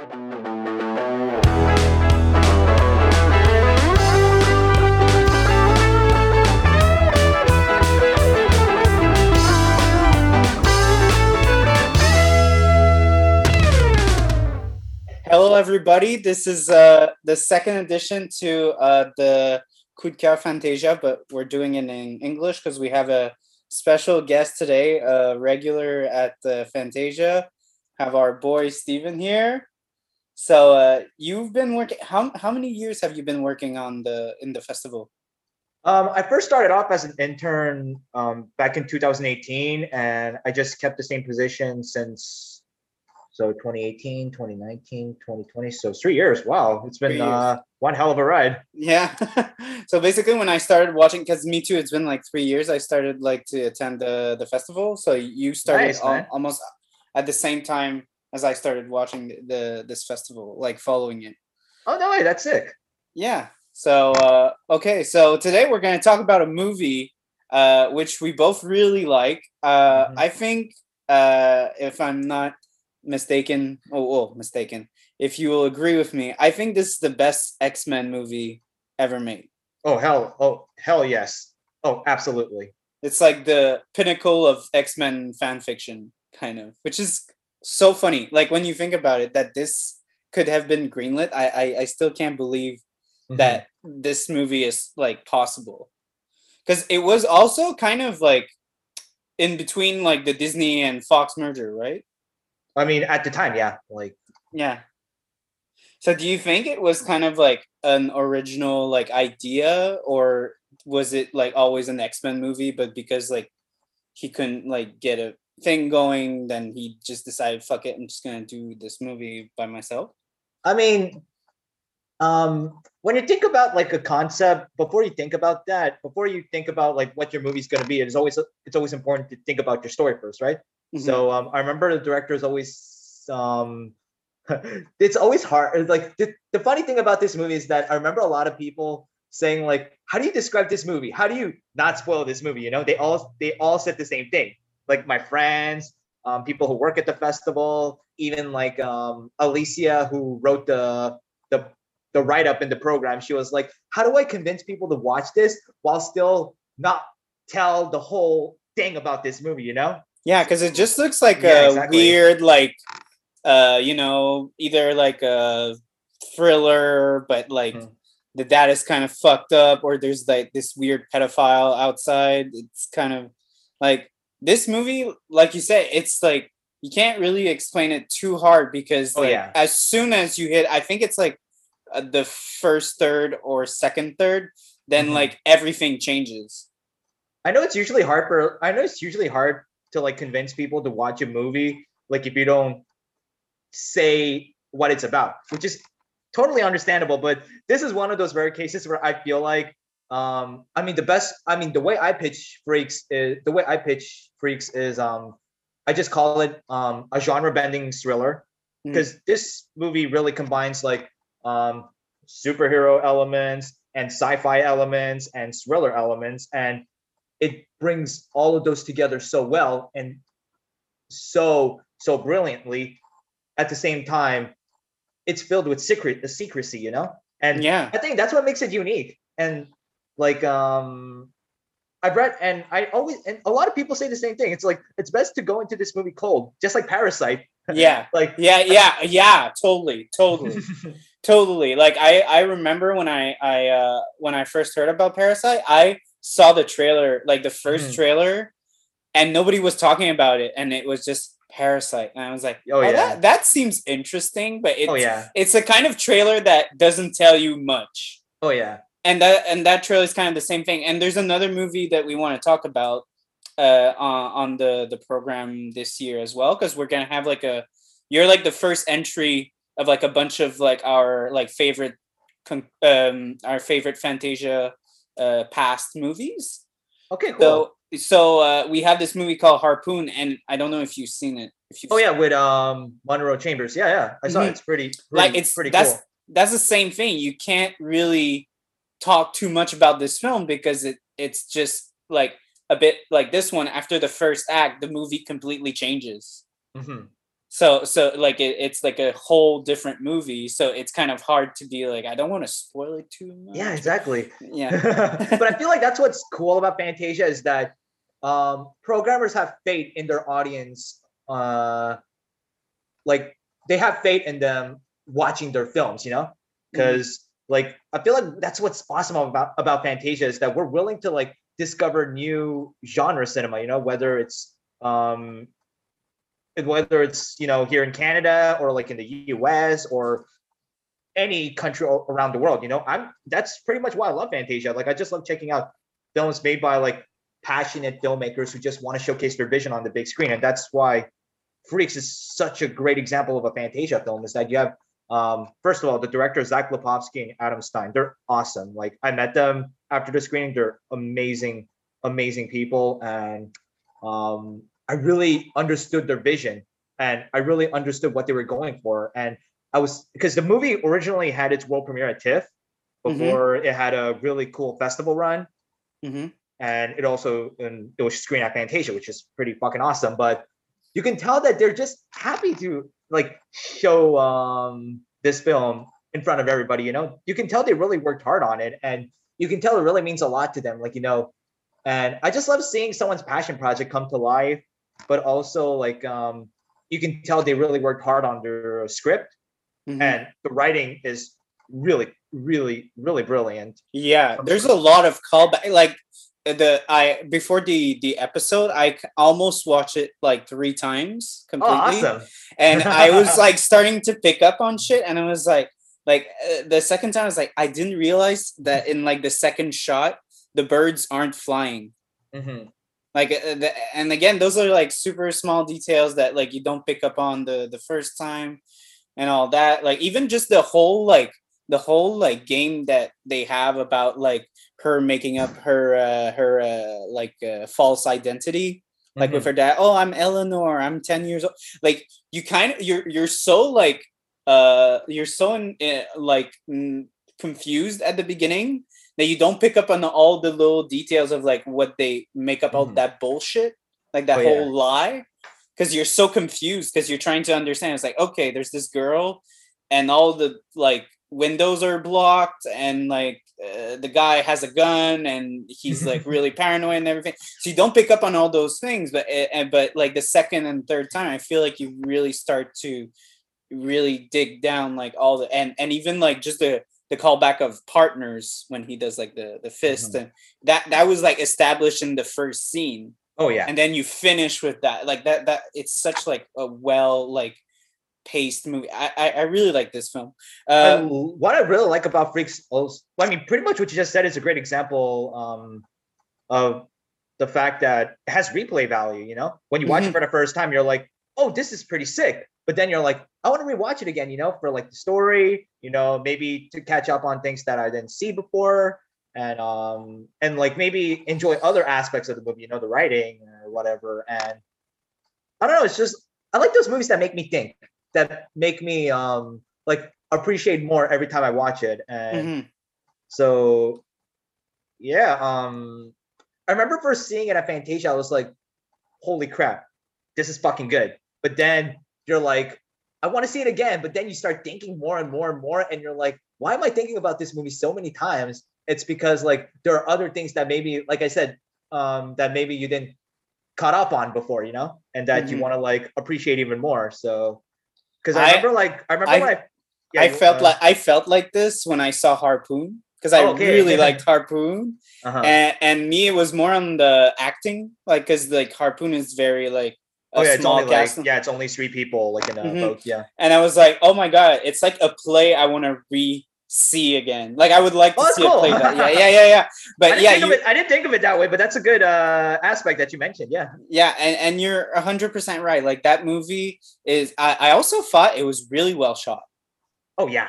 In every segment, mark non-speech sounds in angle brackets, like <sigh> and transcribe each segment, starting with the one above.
Hello, everybody. This is uh, the second edition to uh, the Coup de Coeur Fantasia, but we're doing it in English because we have a special guest today, a regular at the Fantasia. Have our boy Steven here. So uh, you've been working. How how many years have you been working on the in the festival? Um, I first started off as an intern um, back in 2018, and I just kept the same position since so 2018, 2019, 2020. So three years. Wow, it's been uh, one hell of a ride. Yeah. <laughs> so basically, when I started watching, because me too, it's been like three years. I started like to attend the the festival. So you started Nice, al- almost at the same time as I started watching the, the this festival, like following it. Oh no way, that's sick. Yeah. So uh, okay, so today we're going to talk about a movie uh, which we both really like. Uh, Mhm. I think uh, if I'm not mistaken, oh, well, mistaken. If you will agree with me, I think this is the best X Men movie ever made. Oh hell, oh hell yes. Oh, absolutely. It's like the pinnacle of X Men fan fiction, kind of, which is so funny. Like when you think about it, that this could have been greenlit. I I, I still can't believe Mhm. that this movie is like possible because it was also kind of like in between like the disney and fox merger right I mean, at the time, yeah. Like, yeah so do you think it was kind of like an original like idea or was it like always an x-men movie but because like he couldn't like get a thing going then he just decided fuck it i'm just gonna do this movie by myself I mean, um, when you think about like a concept, before you think about that, before you think about like what your movie's going to be, it's always it's always important to think about your story first, right? Mhm. So um, I remember the director is always um, <laughs> it's always hard. it's Like the, the funny thing about this movie is that I remember a lot of people saying like, "How do you describe this movie? How do you not spoil this movie?" You know, they all they all said the same thing. Like my friends, um, people who work at the festival, even like um, Alicia who wrote the the the write up in the program. She was like, "How do I convince people to watch this while still not tell the whole thing about this movie?" You know? Yeah, because it just looks like Yeah, a exactly. weird, like, uh, you know, either like a thriller, but like Mhm. the dad is kind of fucked up, or there's like this weird pedophile outside. It's kind of like this movie, like you said, it's like you can't really explain it too hard because Oh, like, yeah. as soon as you hit, I think it's like uh, the first third or second third, then Mhm. like everything changes. I know it's usually hard for I know it's usually hard to like convince people to watch a movie like if you don't say what it's about, which is totally understandable. But this is one of those rare cases where I feel like um I mean the best I mean the way I pitch freaks is the way I pitch freaks is um I just call it um a genre bending thriller Mm. because this movie really combines like um superhero elements and sci-fi elements and thriller elements and it brings all of those together so well and so so brilliantly at the same time it's filled with secret the secrecy you know and Yeah. i think that's what makes it unique and like um i've read and i always and a lot of people say the same thing it's like it's best to go into this movie cold just like parasite Yeah. <laughs> like Yeah, yeah, yeah, totally, totally. <laughs> totally like i i remember when i i uh when i first heard about parasite i saw the trailer like the 1st Mhm. trailer and nobody was talking about it and it was just parasite and i was like Oh, oh, yeah. that, that seems interesting but it's oh yeah it's a kind of trailer that doesn't tell you much oh yeah and that and that trailer is kind of the same thing. And there's another movie that we want to talk about uh on, on the the program this year as well because we're gonna have like a you're like the first entry of like a bunch of like our like favorite um our favorite fantasia uh past movies. Okay cool. so so uh we have this movie called harpoon and i don't know if you've seen it if you oh yeah with um Munro Chambers. Yeah yeah i saw Mhm. it it's pretty, pretty like it's pretty that's cool. that's the same thing. You can't really talk too much about this film because it it's just like a bit like this one after the first act the movie completely changes Mhm. so so like it, it's like a whole different movie so it's kind of hard to be like i don't want to spoil it too much Yeah, exactly. yeah <laughs> but I feel like that's what's cool about Fantasia is that um, programmers have faith in their audience. Uh, like they have faith in them watching their films, you know, because like I feel like that's what's awesome about about Fantasia is that we're willing to like discover new genre cinema, you know, whether it's um whether it's you know here in Canada or like in the US or any country around the world. You know, I'm that's pretty much why I love Fantasia. Like I just love checking out films made by like passionate filmmakers who just want to showcase their vision on the big screen, and that's why Freaks is such a great example of a Fantasia film. Is that you have um, first of all the director Zach Lipovsky and Adam Stein. They're awesome. Like I met them after the screening. They're amazing, amazing people, and um, I really understood their vision, and I really understood what they were going for, and I was because the movie originally had its world premiere at TIFF Mhm. before it had a really cool festival run, hmm and it also and it was screened at Fantasia, which is pretty fucking awesome. But you can tell that they're just happy to like show um this film in front of everybody. You know, you can tell they really worked hard on it, and you can tell it really means a lot to them. Like you know, and I just love seeing someone's passion project come to life, but also like um you can tell they really worked hard on their script, Mhm. and the writing is really, really, really brilliant. Yeah, there's a lot of callback. Like the I before the the episode, I almost watched it like three times Oh, completely, awesome! and I <laughs> was like starting to pick up on shit, and I was like, like uh, the second time, I was like, I didn't realize that in like the second shot, the birds aren't flying. Mhm. Like, uh, the, and again, those are like super small details that like you don't pick up on the the first time, and all that. Like even just the whole like the whole like game that they have about like her making up her uh, her uh, like uh, false identity like with Mhm. her dad oh i'm eleanor i'm 10 years old like you kind of you're you're so like uh you're so in, uh, like mm, confused at the beginning that you don't pick up on all the little details of like what they make up all Mhm. that bullshit like that Oh, yeah. whole lie because you're so confused because you're trying to understand it's like okay there's this girl and all the like windows are blocked and like uh, the guy has a gun and he's like <laughs> really paranoid and everything so you don't pick up on all those things but and but like the second and third time i feel like you really start to really dig down like all the and and even like just the the callback of partners when he does like the the fist Mhm. and that that was like established in the first scene Oh yeah. and then you finish with that like that that it's such like a well like paced movie i i, I really like this film uh what I really like about Freaks, also, I mean, pretty much what you just said is a great example um, of the fact that it has replay value. You know, when you watch it for the first time, you're like, "Oh, this is pretty sick," but then you're like, "I want to rewatch it again." You know, for like the story. You know, maybe to catch up on things that I didn't see before, and um, and like maybe enjoy other aspects of the movie. You know, the writing or whatever. And I don't know. It's just I like those movies that make me think, that make me um like appreciate more every time I watch it. And mhm. so yeah, um I remember first seeing it at Fantasia, I was like, holy crap, this is fucking good. But then you're like, I want to see it again. But then you start thinking more and more and more, and you're like, why am I thinking about this movie so many times? It's because like there are other things that maybe, like I said, um, that maybe you didn't caught up on before, you know, and that you Mhm. want to like appreciate even more. So because I- I, remember like I remember I- when I yeah, I felt uh, like I felt like this when I saw Harpoon because I Oh, okay. really <laughs> liked Harpoon, uh-huh. and and me it was more on the acting, like because like Harpoon is very like a oh yeah, it's only like yeah, it's only three people like in a Mhm. boat. Yeah. and I was like, oh my god, it's like a play I want to re see again. Like I would like to Oh, see a play cool. that. Yeah, yeah, yeah, yeah. <laughs> But yeah, you, it, I didn't think of it that way, but that's a good uh, aspect that you mentioned. Yeah. yeah, and and you're hundred percent right. Like that movie is. I I also thought it was really well shot. Oh yeah.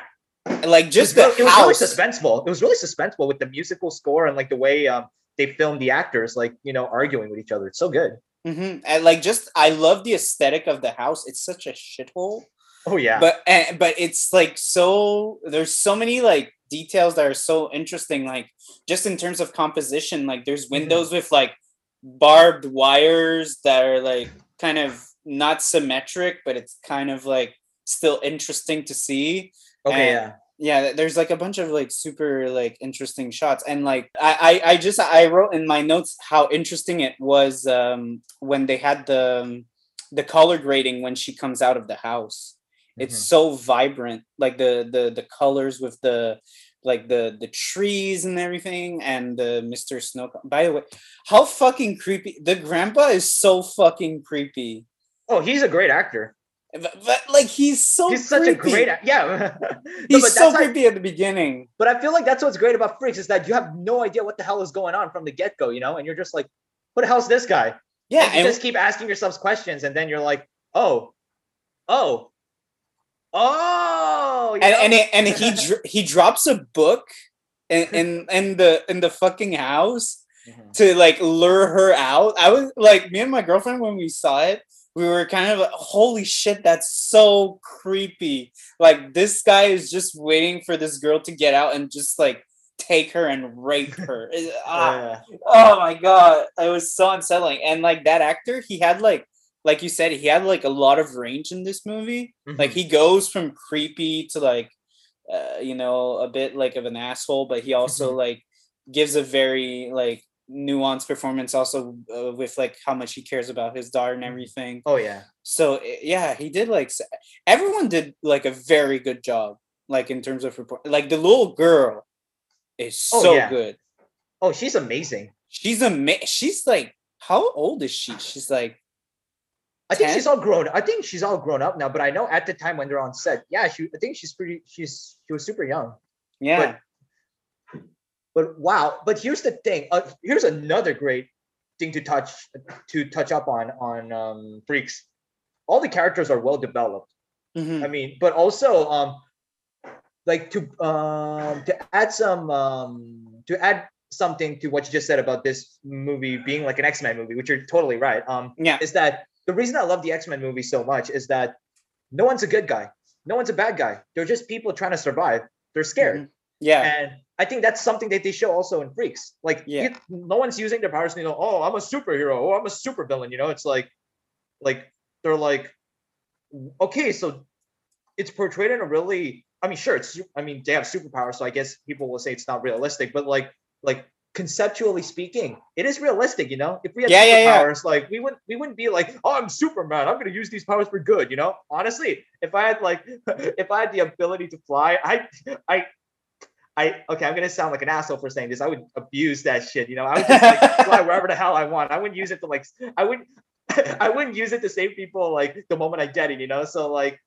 Like just it the was, really, it was really suspenseful. It was really suspenseful with the musical score and like the way um, they filmed the actors, like you know, arguing with each other. It's so good. hmm And like just I love the aesthetic of the house. It's such a shithole. Oh yeah. but and, but it's like so there's so many like details that are so interesting like just in terms of composition like there's Mm-hmm. windows with like barbed wires that are like kind of not symmetric, but it's kind of like still interesting to see. Okay, And- yeah. yeah there's like a bunch of like super like interesting shots and like I, I i just i wrote in my notes how interesting it was um when they had the um, the color grading when she comes out of the house it's Mhm. so vibrant like the the the colors with the like the the trees and everything and the mr snow by the way how fucking creepy the grandpa is so fucking creepy Oh, he's a great actor. but, but, like he's so he's such a great yeah. <laughs> He's but so that's like- creepy at the beginning But I feel like that's what's great about Freaks is that you have no idea what the hell is going on from the get go, you know, and you're just like, "What the hell's this guy?" yeah And you and just keep asking yourselves questions, and then you're like, "Oh, oh, oh," you and and, it, and he <laughs> he drops a book in, <laughs> in in the in the fucking house Mhm. to like lure her out. I was like me and my girlfriend when we saw it, we were kind of like, holy shit, that's so creepy. Like this guy is just waiting for this girl to get out and just like take her and rape her. <laughs> Ah, Yeah. oh my god it was so unsettling and like that actor he had like like you said he had like a lot of range in this movie like Mhm. he goes from creepy to like uh, you know a bit like of an asshole but he also Mhm. like gives a very like nuanced performance also uh, with like how much he cares about his daughter and everything Oh yeah. so yeah he did like everyone did like a very good job like in terms of report like the little girl is Oh, so yeah. good Oh, she's amazing. she's ama- she's like how old is she she's like I think 10? she's all grown. I think she's all grown up now. But I know at the time when they're on set, yeah, she. I think she's pretty. She's she was super young. yeah But wow. But here's the thing. Uh, here's another great thing to touch to touch up on on um, Freaks. All the characters are well developed. Mhm. I mean, but also um, like to um to add some um to add something to what you just said about this movie being like an X Men movie, which you're totally right. Um, yeah is that the reason I love the X Men movie so much is that no one's a good guy, no one's a bad guy. They're just people trying to survive. They're scared, Mhm. yeah and I think that's something that they show also in Freaks. Like, Yeah. you- no one's using their powers. You know, oh, I'm a superhero. Oh, I'm a supervillain. You know, it's like, like they're like, okay, so it's portrayed in a really. I mean, sure, it's. I mean, they have superpowers, so I guess people will say it's not realistic. But like, like conceptually speaking, it is realistic. You know, if we had Yeah, yeah, yeah. superpowers, like we wouldn't we wouldn't be like, oh, I'm Superman. I'm gonna use these powers for good. You know, honestly, if I had like, <laughs> if I had the ability to fly, I, I. I okay, I'm gonna sound like an asshole for saying this. I would abuse that shit, you know. I would just like <laughs> fly wherever the hell I want. I wouldn't use it to like I wouldn't <laughs> I wouldn't use it to save people like the moment I get it, you know. So like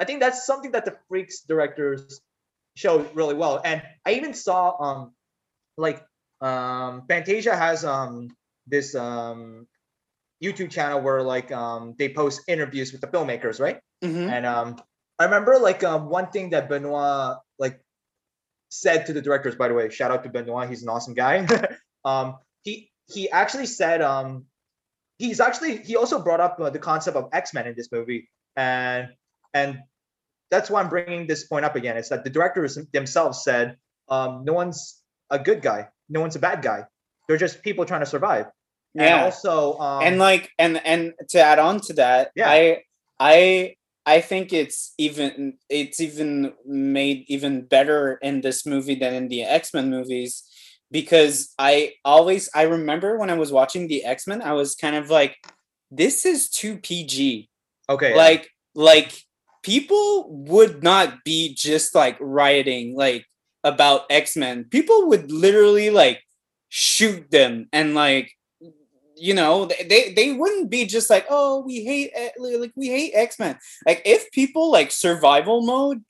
I think that's something that the freaks directors show really well. And I even saw um like um Fantasia has um this um YouTube channel where like um they post interviews with the filmmakers, right? Mhm. And um, I remember like um, one thing that Benoit like said to the directors. By the way, shout out to Benoit. He's an awesome guy. <laughs> um, he he actually said um, he's actually he also brought up uh, the concept of X Men in this movie, and and that's why I'm bringing this point up again. It's that the directors themselves said um, no one's a good guy, no one's a bad guy. They're just people trying to survive. And yeah also, um, and like and and to add on to that Yeah. i i i think it's even it's even made even better in this movie than in the x-men movies because i always i remember when i was watching the x-men i was kind of like this is too pg okay, like like people would not be just like rioting like about x-men people would literally like shoot them and like you know they they, wouldn't be just like oh we hate eh, like we hate x-men. Like if people like survival mode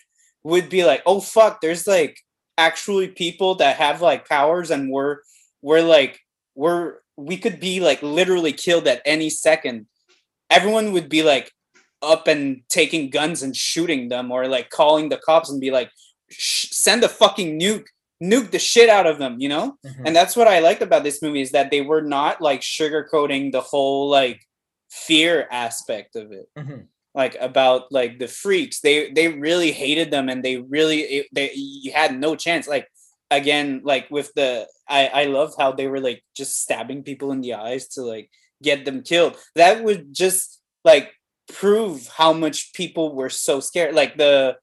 would be like oh fuck there's like actually people that have like powers and we're we're like we're we could be like literally killed at any second everyone would be like up and taking guns and shooting them or like calling the cops and be like Sh- send a fucking nuke nuke the shit out of them you know Mhm. and that's what i liked about this movie is that they were not like sugarcoating the whole like fear aspect of it Mhm. like about like the freaks they they really hated them and they really it, they you had no chance like again like with the i i love how they were like just stabbing people in the eyes to like get them killed that would just like prove how much people were so scared. Like the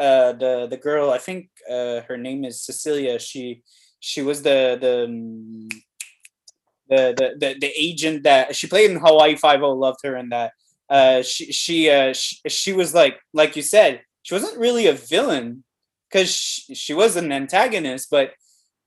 uh the the girl, I think uh her name is Cecilia. She she was the the um, the the the, the agent that she played in Hawaii Five O. Loved her in that. Uh, she she uh she, she was like like you said she wasn't really a villain because she, she was an antagonist, but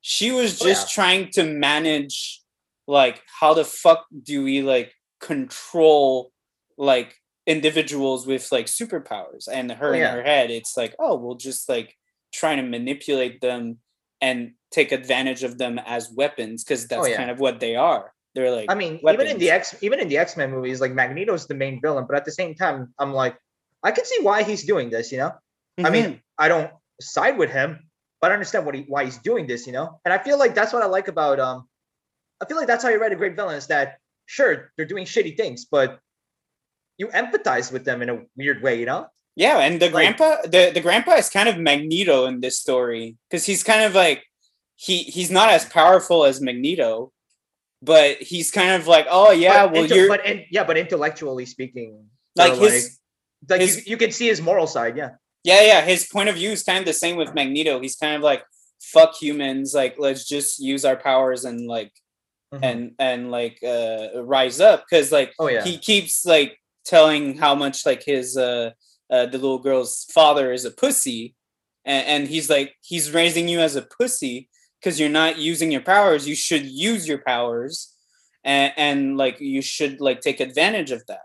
she was Oh, just yeah. trying to manage like how the fuck do we like control like individuals with like superpowers and her Oh, in her head it's like oh we'll just like trying to manipulate them and take advantage of them as weapons because that's Oh, yeah. kind of what they are they're like I mean, even in the. X, even in the X Men movies, like Magneto's the main villain, but at the same time, I'm like, I can see why he's doing this. You know, I Mhm. mean, I don't side with him, but I understand what he why he's doing this. You know, and I feel like that's what I like about um, I feel like that's how you write a great villain is that sure they're doing shitty things, but you empathize with them in a weird way. You know, Yeah, and the Like- grandpa, the the grandpa is kind of Magneto in this story because he's kind of like he he's not as powerful as Magneto, but he's kind of like, oh yeah, well inte- you're but in, yeah, but intellectually speaking, like his like his- you, you can see his moral side. Yeah, yeah yeah his point of view is kind of the same with Magneto. He's kind of like fuck humans, like let's just use our powers and like Mhm. and and like uh rise up because like oh yeah, he keeps like telling how much like his uh, uh the little girl's father is a pussy and, and he's like he's raising you as a pussy because you're not using your powers. You should use your powers and, and like you should like take advantage of that.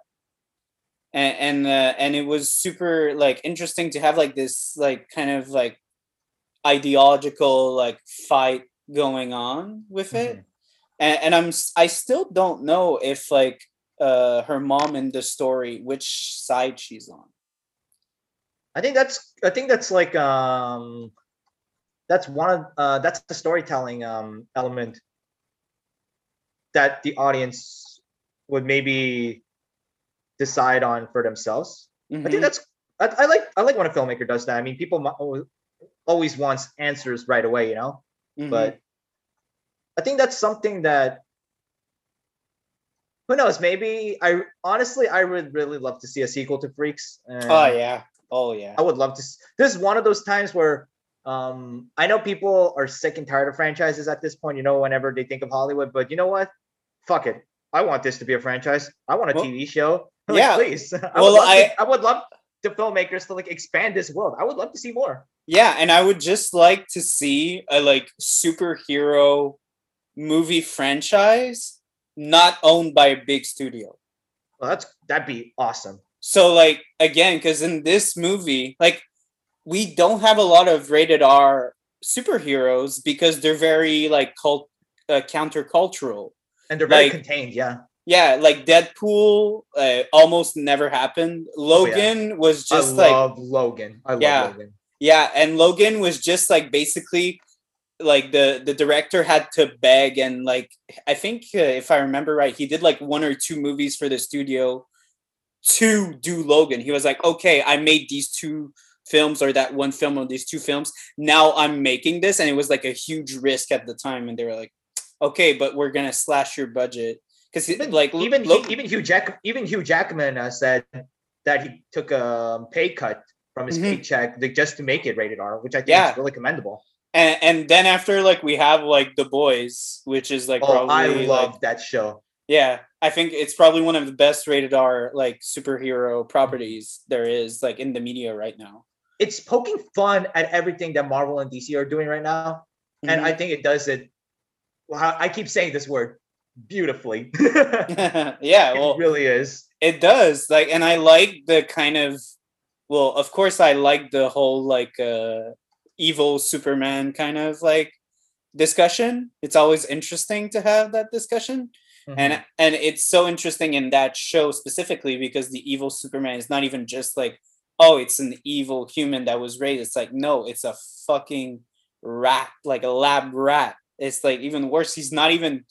And and, uh, and it was super like interesting to have like this like kind of like ideological like fight going on with it. Mhm. and, and I'm i still don't know if like uh her mom in the story which side she's on. I think that's I think that's like um that's one of uh that's the storytelling um element that the audience would maybe decide on for themselves. I Mhm. think that's I, I like I like when a filmmaker does that. I mean, people always wants answers right away, you know. Mhm. But I think that's something that who knows? Maybe I honestly I would really love to see a sequel to Freaks. oh yeah, oh yeah, I would love to. This is one of those times where um, I know people are sick and tired of franchises at this point. You know, whenever they think of Hollywood, but you know what? Fuck it. I want this to be a franchise. I want a Well, TV show. <laughs> Like, yeah. please. <laughs> I Well, I- to, I would love the filmmakers to like expand this world. I would love to see more. yeah, and I would just like to see a like superhero movie franchise not owned by a big studio. Well, that's that'd be awesome. So like again, because in this movie, like we don't have a lot of rated R superheroes because they're very like cult uh, countercultural. And they're very Like- contained. Yeah. Yeah, like Deadpool uh, almost never happened. Logan was just I like love Logan. I love Yeah. Logan. yeah, and Logan was just like basically like the the director had to beg and like I think uh, if I remember right, he did like one or two movies for the studio to do Logan. He was like, "Okay, I made these two films or that one film or these two films. Now I'm making this." And it was like a huge risk at the time and they were like, "Okay, but we're going to slash your budget." Even like even even Hugh Jack even Hugh Jackman uh, said that he took a pay cut from his Mhm. paycheck like, just to make it rated R, which I think Yeah. is really commendable. And, and then after like we have like The Boys, which is like Oh, probably I like, love that show. Yeah, I think it's probably one of the best rated R like superhero properties there is like in the media right now. It's poking fun at everything that Marvel and DC are doing right now, and I think it does it. Well, I keep saying this word beautifully. <laughs> <laughs> it yeah, well, really is. it does like, and I like the kind of, well, of course, I like the whole like uh evil Superman kind of like discussion. It's always interesting to have that discussion. Mhm. and and it's so interesting in that show specifically because the evil superman is not even just like oh it's an evil human that was raised it's like no it's a fucking rat like a lab rat it's like even worse he's not even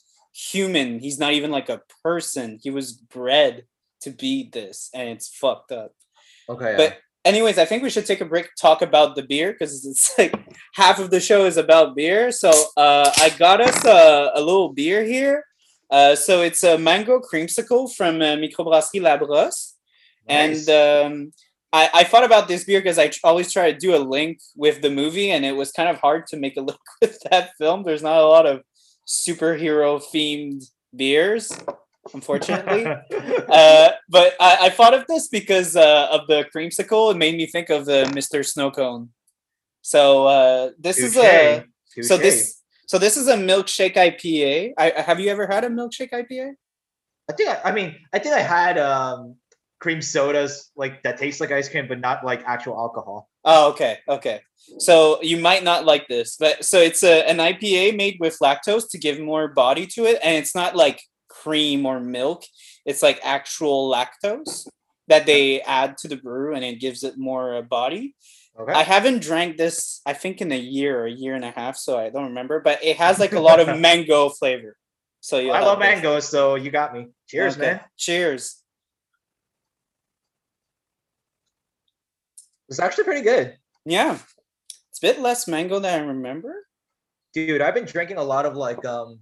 human he's not even like a person he was bred to be this and it's fucked up okay, yeah. Anyways i think we should take a break talk about the beer because it's <laughs> like half of the show is about beer. So uh i got us a, a little beer here. Uh so it's a mango creamsicle from uh, microbrasserie la brosse. And um, I, I thought about this beer because I tr- always try to do a link with the movie, and it was kind of hard to make a <laughs> link with that film. There's not a lot of superhero themed beers, unfortunately. <laughs> uh, but I, I thought of this because uh, of the creamsicle. It made me think of the Mr. Snow Cone. So uh, this is a so this so this is a milkshake IPA. I, have you ever had a milkshake IPA? I think I, I mean I think I had um cream sodas like that taste like ice cream, but not like actual alcohol. Oh, okay, okay. So you might not like this, but so it's a an IPA made with lactose to give more body to it, and it's not like cream or milk. It's like actual lactose that they add to the brew, and it gives it more uh, body. Okay. I haven't drank this, I think, in a year or a year and a half, so I don't remember. But it has like a lot of <laughs> mango flavor. So you I love mangoes, so you got me. Cheers, man. Cheers. It's actually pretty good. Yeah, it's a bit less mango than I remember. Dude, I've been drinking a lot of like um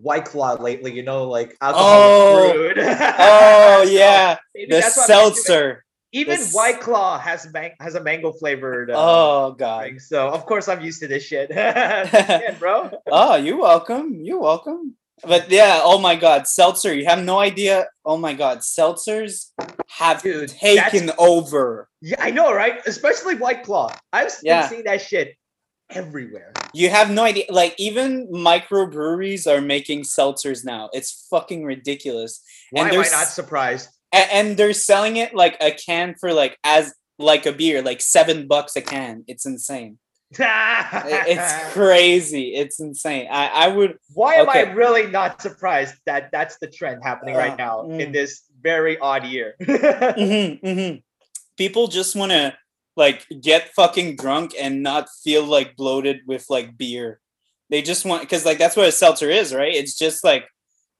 White Claw lately, you know, like Oh. alcohol brewed. <laughs> Oh So, yeah, maybe the that's why I'm into it. seltzer. Even the White Claw has man- has a mango flavored uh, Oh god. thing, so of course I'm used to this shit. <laughs> <laughs> yeah, bro. Oh, you're welcome. You're welcome. But yeah, oh my god, seltzer. You have no idea. Oh my god, seltzers have Dude, taken over. Yeah, I know, right? Especially White Claw. I've Yeah. seeing that shit everywhere. You have no idea. Like even microbreweries are making seltzers now. It's fucking ridiculous. Why And am I not surprised? And, and they're selling it like a can for like as like a beer, like seven bucks a can. It's insane. It's <laughs> crazy. It's insane. I I would Why am I really not surprised that that's the trend happening Uh, right now in mm. this very odd year? <laughs> Mhm, mhm. People just want to like get fucking drunk and not feel like bloated with like beer. They just want because like that's what a seltzer is, right? It's just like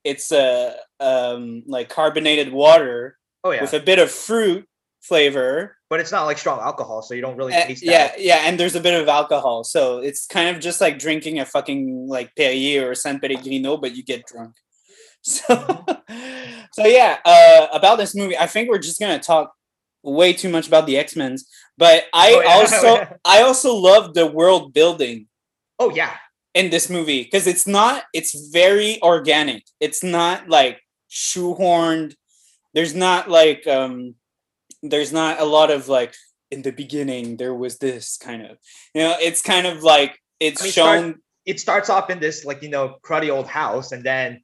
it's a um like carbonated water oh yeah, with a bit of fruit flavor. but it's not like strong alcohol, so you don't really Uh, taste yeah, that. yeah, and there's a bit of alcohol, so it's kind of just like drinking a fucking like Perrier or San Pellegrino, but you get drunk. <laughs> So, <laughs> so yeah, uh, about this movie, I think we're just gonna talk way too much about the X Men's, but I Oh, yeah. also <laughs> I also love the world building Oh yeah, in this movie because it's not it's very organic. It's not like shoehorned. There's not like um there's not a lot of like in the beginning there was this kind of you know it's kind of like it's I mean, shown start- it starts off in this like you know cruddy old house, and then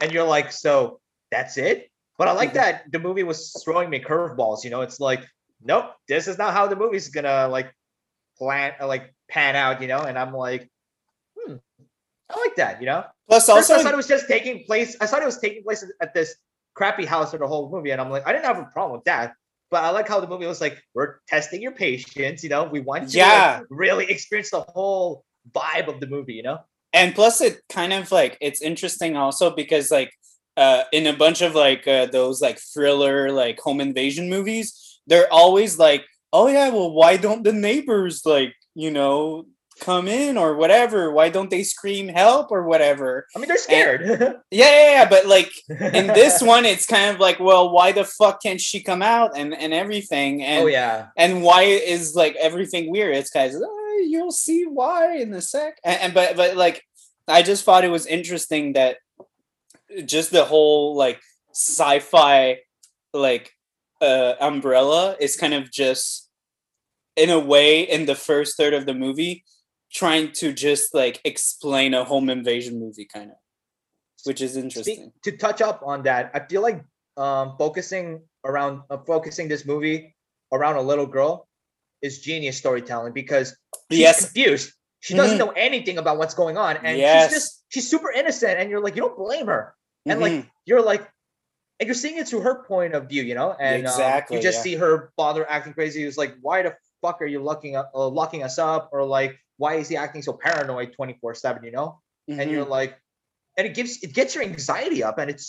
and you're like, so that's it. But I like Mhm. that the movie was throwing me curveballs. You know, it's like, nope, this is not how the movie's gonna like plan uh, like pan out. You know, and I'm like, hmm, I like that. You know. plus plus First, I also thought it was just taking place. I thought it was taking place at this crappy house for the whole movie, and I'm like, I didn't have a problem with that. But I like how the movie was like, we're testing your patience. You know, we want you to like, really experience the whole vibe of the movie. You know. and plus it kind of like it's interesting also because like uh in a bunch of like uh, those like thriller like home invasion movies they're always like oh yeah well why don't the neighbors like you know come in or whatever? Why don't they scream help or whatever? I mean, they're scared. <laughs> yeah yeah, yeah but like in this <laughs> one it's kind of like well why the fuck can't she come out? and and everything and oh yeah. and why is like everything weird? It's guys oh, you'll see why in a sec. And, and but but like i just thought it was interesting that just the whole like sci-fi like uh umbrella is kind of just in a way in the first third of the movie trying to just like explain a home invasion movie kind of which is interesting to touch up on that, I feel like um, focusing around uh, focusing this movie around a little girl is genius storytelling because she's Yes. confused. She doesn't Mhm. know anything about what's going on, and Yes. she's just she's super innocent, and you're like you don't blame her, and like Mhm. you're like. And you're seeing it through her point of view, you know, and um, Exactly, you just yeah. see her father acting crazy. He's like, "Why the fuck are you locking up, uh, locking us up?" Or like, "Why is he acting so paranoid 24 seven?" You know, and Mhm. you're like, and it gives it gets your anxiety up, and it's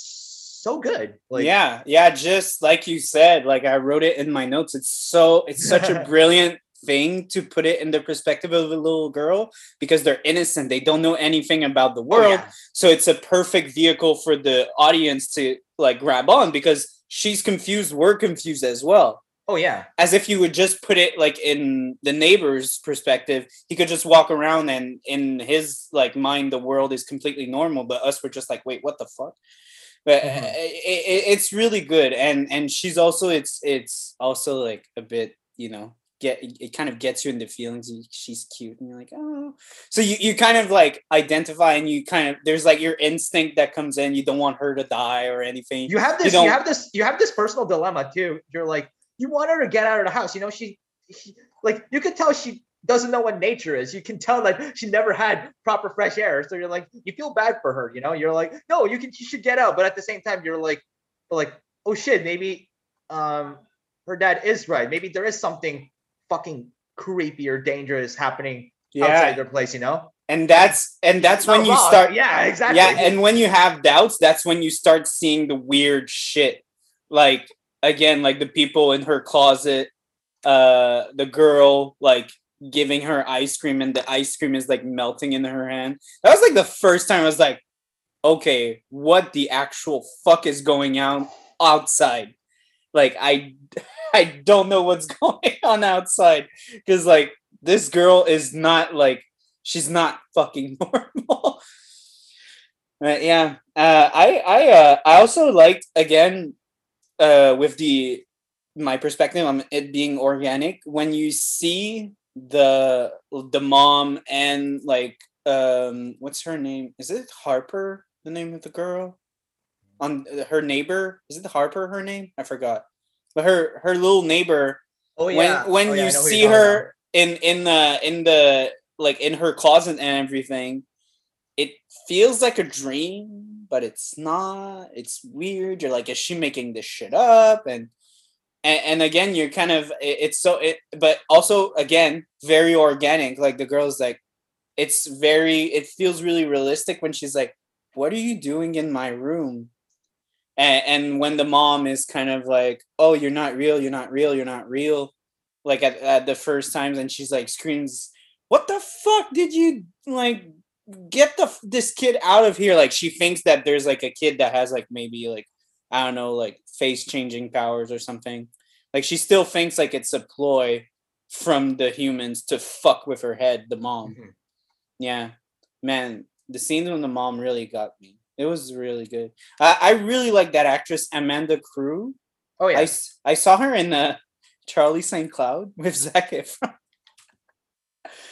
so good. Like, yeah yeah just like you said like i wrote it in my notes it's so it's such a <laughs> brilliant thing to put it in the perspective of a little girl because they're innocent they don't know anything about the oh, world yeah. so it's a perfect vehicle for the audience to like grab on because she's confused, we're confused as well. Oh yeah. As if you would just put it like in the neighbor's perspective, he could just walk around and in his like mind, the world is completely normal, but us we're just like, wait, what the fuck? But mm-hmm. it, it, it's really good, and and she's also it's it's also like a bit you know get it kind of gets you into feelings she's cute and you're like oh. So you, you kind of like identify and you kind of there's like your instinct that comes in. You don't want her to die or anything. You have this you, you have this you have this personal dilemma too. You're like you want her to get out of the house. You know she, she like you could tell she doesn't know what nature is. You can tell like she never had proper fresh air. So you're like you feel bad for her you know? You're like no you can you should get out. But at the same time you're like like oh shit maybe um her dad is right. Maybe there is something fucking creepy or dangerous happening yeah. outside their place, you know? And that's and that's when you wrong. start Yeah, exactly. Yeah, and when you have doubts, that's when you start seeing the weird shit. Like again, like the people in her closet, uh the girl like giving her ice cream and the ice cream is like melting in her hand. That was like the first time I was like, okay, what the actual fuck is going on outside? Like I <laughs> I don't know what's <laughs> going on outside because like this girl is not like she's not fucking <laughs> normal. But yeah, uh, I I uh, I also liked again uh, with the my perspective on it being organic when you see the the mom and like um what's her name? Is it harper the name of the girl? On her neighbor? Is it harper her name? I forgot but her her little neighbor. Oh yeah. When when oh, yeah, you see her in in the in the like in her closet and everything, it feels like a dream, but it's not. It's weird. You're like, is she making this shit up? And and, and again, you're kind of it, it's so it, but also again very organic. Like the girl's like, it's very. It feels really realistic when she's like, "What are you doing in my room?" And, and when the mom is kind of like oh you're not real you're not real you're not real like at, at the first times and she's like screams what the fuck did you like get the this kid out of here? Like she thinks that there's like a kid that has like maybe like i don't know like face changing powers or something. Like she still thinks like it's a ploy from the humans to fuck with her head the mom. Mm-hmm. yeah. Man the scenes when the mom really got me it was really good. I, I really like that actress Amanda Crew. Oh yeah, I, I saw her in uh, Charlie St. Cloud with <laughs> Zac Efron.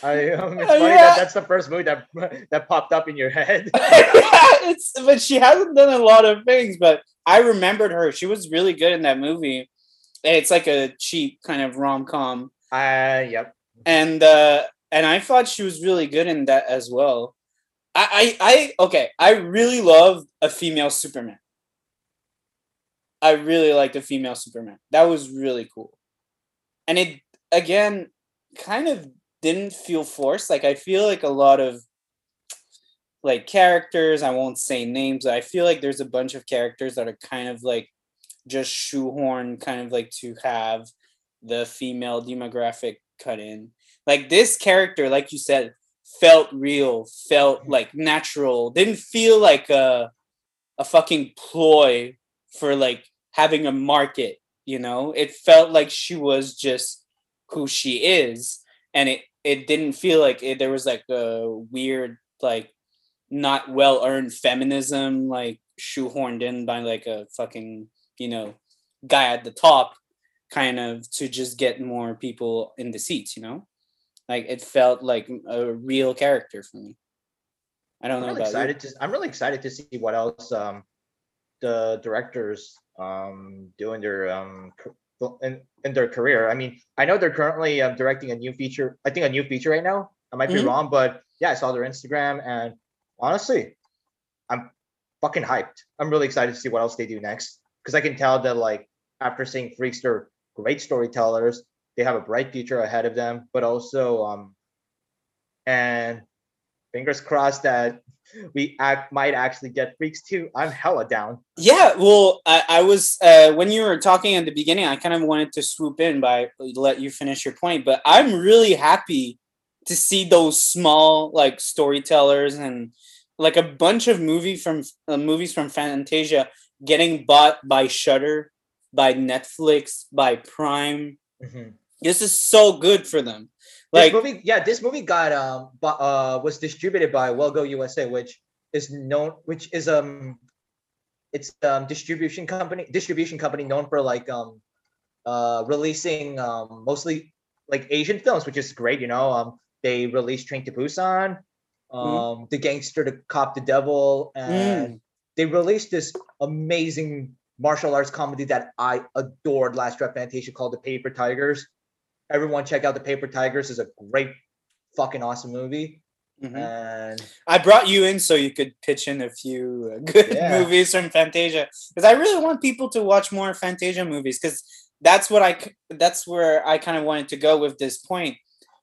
I um, it's <laughs> funny yeah. that that's the first movie that <laughs> that popped up in your head. yeah, it's but she hasn't done a lot of things, but I remembered her. She was really good in that movie. It's like a cheap kind of rom com. Uh yep. And uh and I thought she was really good in that as well. I, I, I, okay. I really love a female Superman. I really like the female Superman. That was really cool. And it, again, kind of didn't feel forced. Like, I feel like a lot of, like, characters, I won't say names, I feel like there's a bunch of characters that are kind of like just shoehorn, kind of like to have the female demographic cut in. Like, this character, like you said, felt real, felt like natural, didn't feel like a a fucking ploy for like having a market, you know? It felt like she was just who she is and it it didn't feel like it, there was like a weird like not well earned feminism like shoehorned in by like a fucking, you know, guy at the top kind of to just get more people in the seats, you know? Like it felt like a real character for me. I don't I'm know really excited you. to I'm really excited to see what else um the directors um do in their um in, in their career. I mean, I know they're currently um, directing a new feature. I think a new feature right now. I might mm-hmm. be wrong, but yeah, I saw their Instagram, and honestly, I'm fucking hyped. I'm really excited to see what else they do next because I can tell that like after seeing Freaks, they're great storytellers they have a bright future ahead of them, but also um and fingers crossed that we act might actually get freaks too. I'm hella down. Yeah, well, I, I was uh, when you were talking at the beginning, I kind of wanted to swoop in by let you finish your point, but I'm really happy to see those small like storytellers and like a bunch of movie from uh, movies from Fantasia getting bought by Shudder by Netflix, by Prime. Mhm. This is so good for them. This Like, movie, yeah, this movie got um, uh, was distributed by Well Go USA, which is known, which is um, it's um distribution company, distribution company known for like um, uh, releasing um mostly like Asian films, which is great. You know, um, they released Train to Busan, um, The Gangster, The Cop, The Devil, and they released this amazing martial arts comedy that I adored last draft Fantasia called The Paper Tigers. Everyone check out The Paper Tigers is a great fucking awesome movie. mhm. And I brought you in so you could pitch in a few uh, <laughs> good Yeah. movies from Fantasia because I really want people to watch more Fantasia movies because that's what I that's where I kind of wanted to go with this point.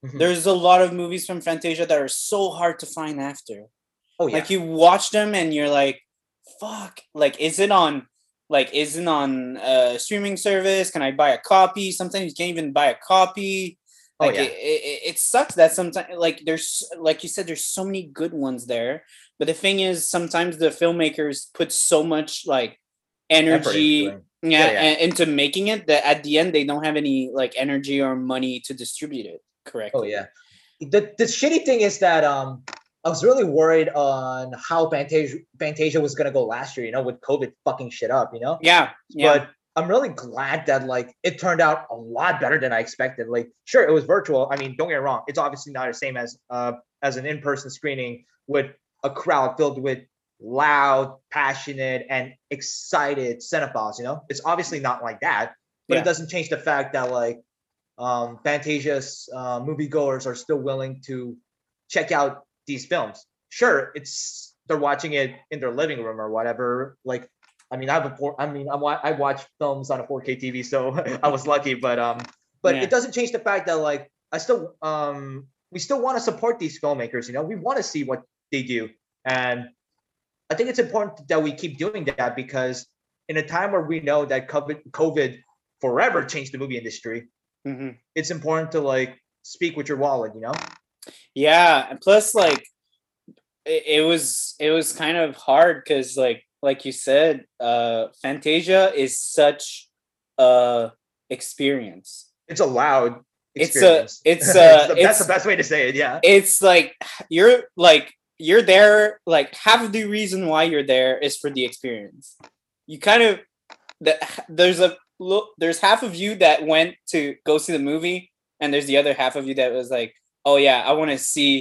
Mhm. There's a lot of movies from Fantasia that are so hard to find after. oh yeah, Like you watch them and you're like, fuck. Like, is it on like isn't on a streaming service? Can I buy a copy? Sometimes you can't even buy a copy. Oh, Like yeah. it, it, it sucks that sometimes like there's like you said, there's so many good ones there. But the thing is sometimes the filmmakers put so much like energy yeah, Yeah, yeah. into making it that at the end they don't have any like energy or money to distribute it correctly. Oh yeah. The the shitty thing is that um I was really worried on how Fantasia Fantasia was gonna go last year, you know, with COVID fucking shit up, you know. Yeah. Yeah. But I'm really glad that like it turned out a lot better than I expected. Like, sure, it was virtual. I mean, don't get me wrong, it's obviously not the same as uh as an in-person screening with a crowd filled with loud, passionate, and excited cinephiles. You know, it's obviously not like that, but Yeah. it doesn't change the fact that like um Fantasia's uh, moviegoers are still willing to check out these films. Sure, it's they're watching it in their living room or whatever. Like, I mean, I have a four, I mean, I wa- I watch films on a 4K TV, so <laughs> I was lucky. But um, but Yeah. it doesn't change the fact that like I still um we still want to support these filmmakers. You know, we want to see what they do, and I think it's important that we keep doing that because in a time where we know that COVID COVID forever changed the movie industry, Mhm. it's important to like speak with your wallet. You know. Yeah, and plus like it, it was it was kind of hard because like like you said, uh Fantasia is such a experience. It's a loud It's a- it's, <laughs> a that's, the, it's- that's the best way to say it. Yeah. It's like you're like you're there like half of the reason why you're there is for the experience. You kind of the, there's a look there's half of you that went to go see the movie and there's the other half of you that was like, "Oh yeah, I want to see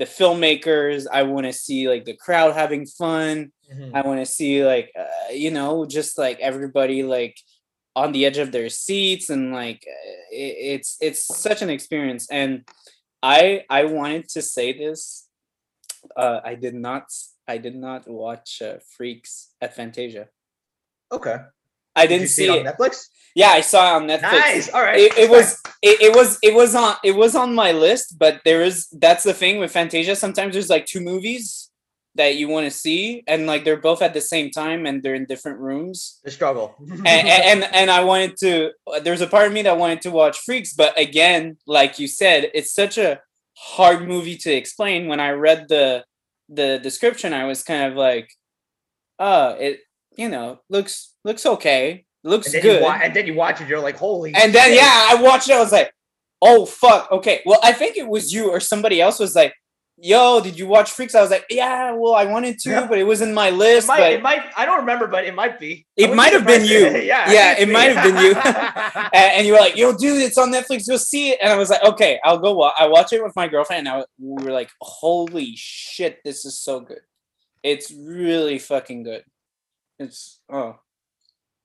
the filmmakers, I want to see like the crowd having fun." Mhm. I want to see like uh, you know just like everybody like on the edge of their seats and like uh, it, it's it's such an experience and I I wanted to say this uh, I did not I did not watch uh, Freaks at Fantasia Okay. I Did didn't you see, see it it on Netflix? yeah I saw it on Netflix Nice. All right. it, it was it, it was it was on it was on my list but there is that's the thing with fantasia. Sometimes there's like two movies that you want to see and like they're both at the same time and they're in different rooms. The struggle. and, and and i wanted to there's a part of me that wanted to watch freaks but again like you said it's such a hard movie to explain. When i read the the description i was kind of like uh it you know looks looks okay looks and good wa- and then you watch it, you're like, holy. and then shit. yeah, I watched it. I was like, oh fuck, okay. Well, I think it was you or somebody else was like, yo, did you watch Freaks? I was like, yeah, well, I wanted to, Yeah. but it was in my It list. might, but it might. I don't remember, but it might be. It <laughs> might have been you. <laughs> yeah. Yeah, it might have been you. and, you were like, yo, dude, it's on Netflix. Go see it. And I was like, okay, I'll go. Wa-. I watched it with my girlfriend, and I, we were like, holy shit, this is so good. It's really fucking good. It's oh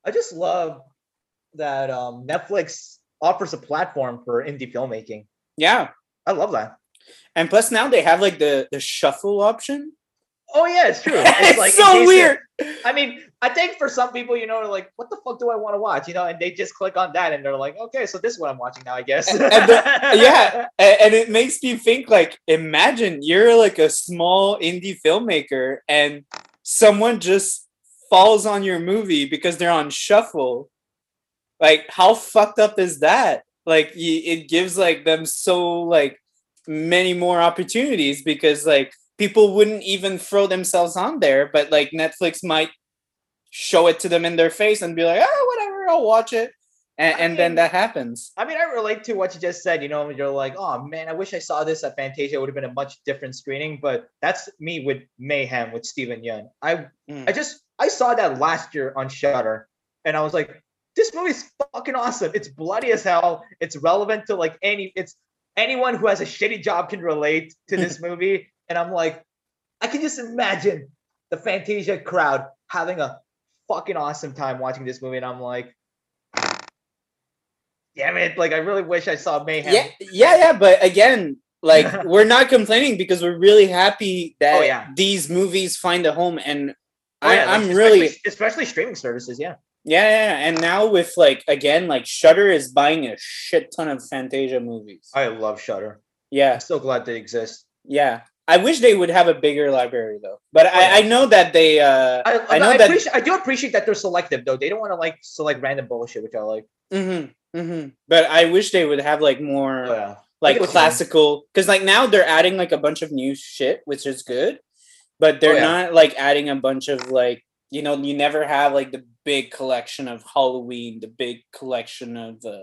I just love that um, Netflix offers a platform for indie filmmaking. yeah. I love that. And plus now they have like the the shuffle option. Oh yeah, it's true. <laughs> It's, like in so weird. I mean, I think for some people, you know, like, what the fuck do I want to watch? You know, and they just click on that and they're like, okay, so this is what I'm watching now, I guess. And- and the- <laughs> yeah, a- and it makes me think like imagine you're like a small indie filmmaker and someone just falls on your movie because they're on shuffle like how fucked up is that like it gives like them so like many more opportunities because like people wouldn't even throw themselves on there but like netflix might show it to them in their face and be like oh whatever I'll watch it. And, and then that happens. I mean, I relate to what you just said. You know, you're like, oh man, I wish I saw this at Fantasia. It would have been a much different screening. But that's me with Mayhem with Steven Yeun. I Mm. I just I saw that last year on Shudder, and I was like, this movie's fucking awesome. It's bloody as hell. It's relevant to like any. It's anyone who has a shitty job can relate to this <laughs> movie. And I'm like, I can just imagine the Fantasia crowd having a fucking awesome time watching this movie. And I'm like, damn it! Like I really wish I saw Mayhem. Yeah, yeah, yeah. But again, like <laughs> we're not complaining because we're really happy that Oh, yeah. these movies find a home. And Oh, yeah, I, like, I'm really especially, especially streaming services. Yeah. Yeah, yeah, yeah. and now with like again, like Shudder is buying a shit ton of Fantasia movies. I love Shudder. Yeah, I'm so glad they exist. yeah. I wish they would have a bigger library though, but yeah. I, I know that they. uh I, I, I know that- I do appreciate that they're selective though. They don't want to like select random bullshit, which I like. Mm-hmm, mm-hmm. But I wish they would have like more Oh, yeah. like get what you mean. classical, because like now they're adding like a bunch of new shit, which is good, but they're Oh, yeah. not like adding a bunch of like you know you never have like the big collection of Halloween, the big collection of uh,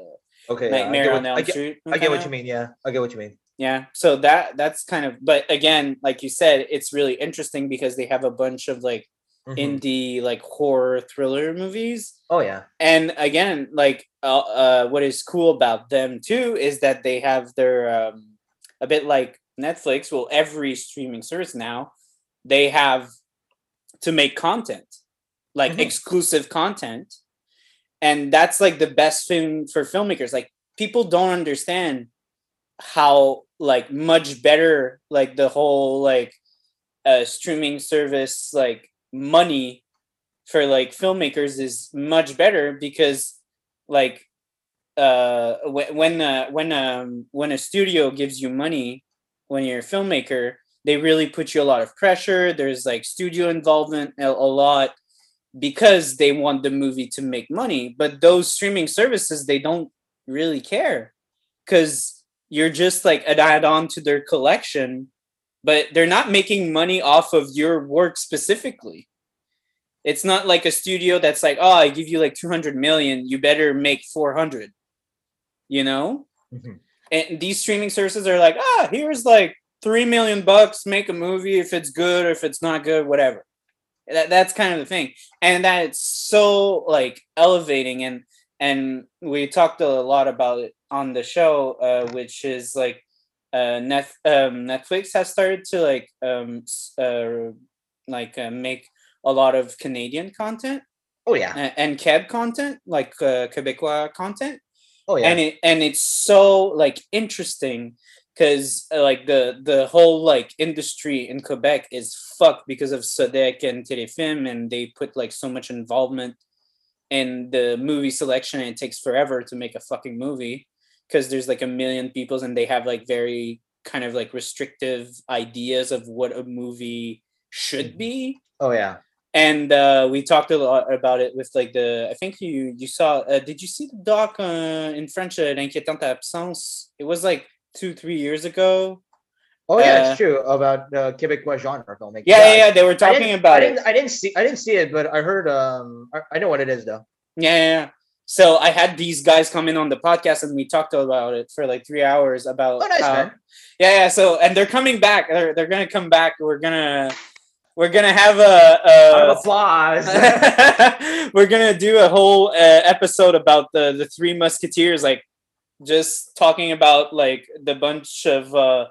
Okay. yeah, I Nightmare get on what- Elm I get, Street. I get what you mean. Yeah, I get what you mean. yeah so that that's kind of but again like you said it's really interesting because they have a bunch of like Mhm. indie like horror thriller movies oh yeah. and again like uh, uh what is cool about them too is that they have their um a bit like netflix well every streaming service now they have to make content like Mhm. exclusive content and that's like the best thing for filmmakers like people don't understand how like much better like the whole like uh streaming service like money for like filmmakers is much better because like uh when when uh, when um when a studio gives you money when you're a filmmaker they really put you a lot of pressure. There's like studio involvement a, a lot because they want the movie to make money but those streaming services they don't really care because you're just like an add-on to their collection but they're not making money off of your work specifically. It's not like a studio that's like oh i give you like 200 million you better make 400 you know? Mhm. and these streaming services are like ah here's like 3 million bucks make a movie if it's good or if it's not good whatever. That, that's kind of the thing. And that it's so like elevating. And and we talked a lot about it on the show uh, which is like uh, Net, um, netflix has started to like um uh, like uh, make a lot of canadian content. Oh yeah. and, and keb content like uh, quebecois content. Oh yeah. and it and it's so like interesting because like the the whole like industry in Quebec is fucked because of Sodec and Telefilm and they put like so much involvement in the movie selection and it takes forever to make a fucking movie because there's like a million people and they have like very kind of like restrictive ideas of what a movie should be oh yeah. and uh, we talked a lot about it with like the. I think you you saw. Uh, did you see the doc uh, in French, uh, "L'inquiétante absence"? It was like two three years ago. Oh yeah, Uh, it's true about uh, Quebecois genre filmmaking. Yeah, yeah, yeah. They were talking about I it. didn't, I didn't see. I didn't see it, but I heard. Um, I, I know what it is though. Yeah, yeah, yeah. So I had these guys come in on the podcast and we talked about it for like three hours about. Oh, nice how- man. Yeah, yeah. So and they're coming back. They're they're gonna come back. We're gonna we're gonna have a. A applause. <laughs> we're gonna do a whole uh, episode about the the three musketeers like just talking about like the bunch of uh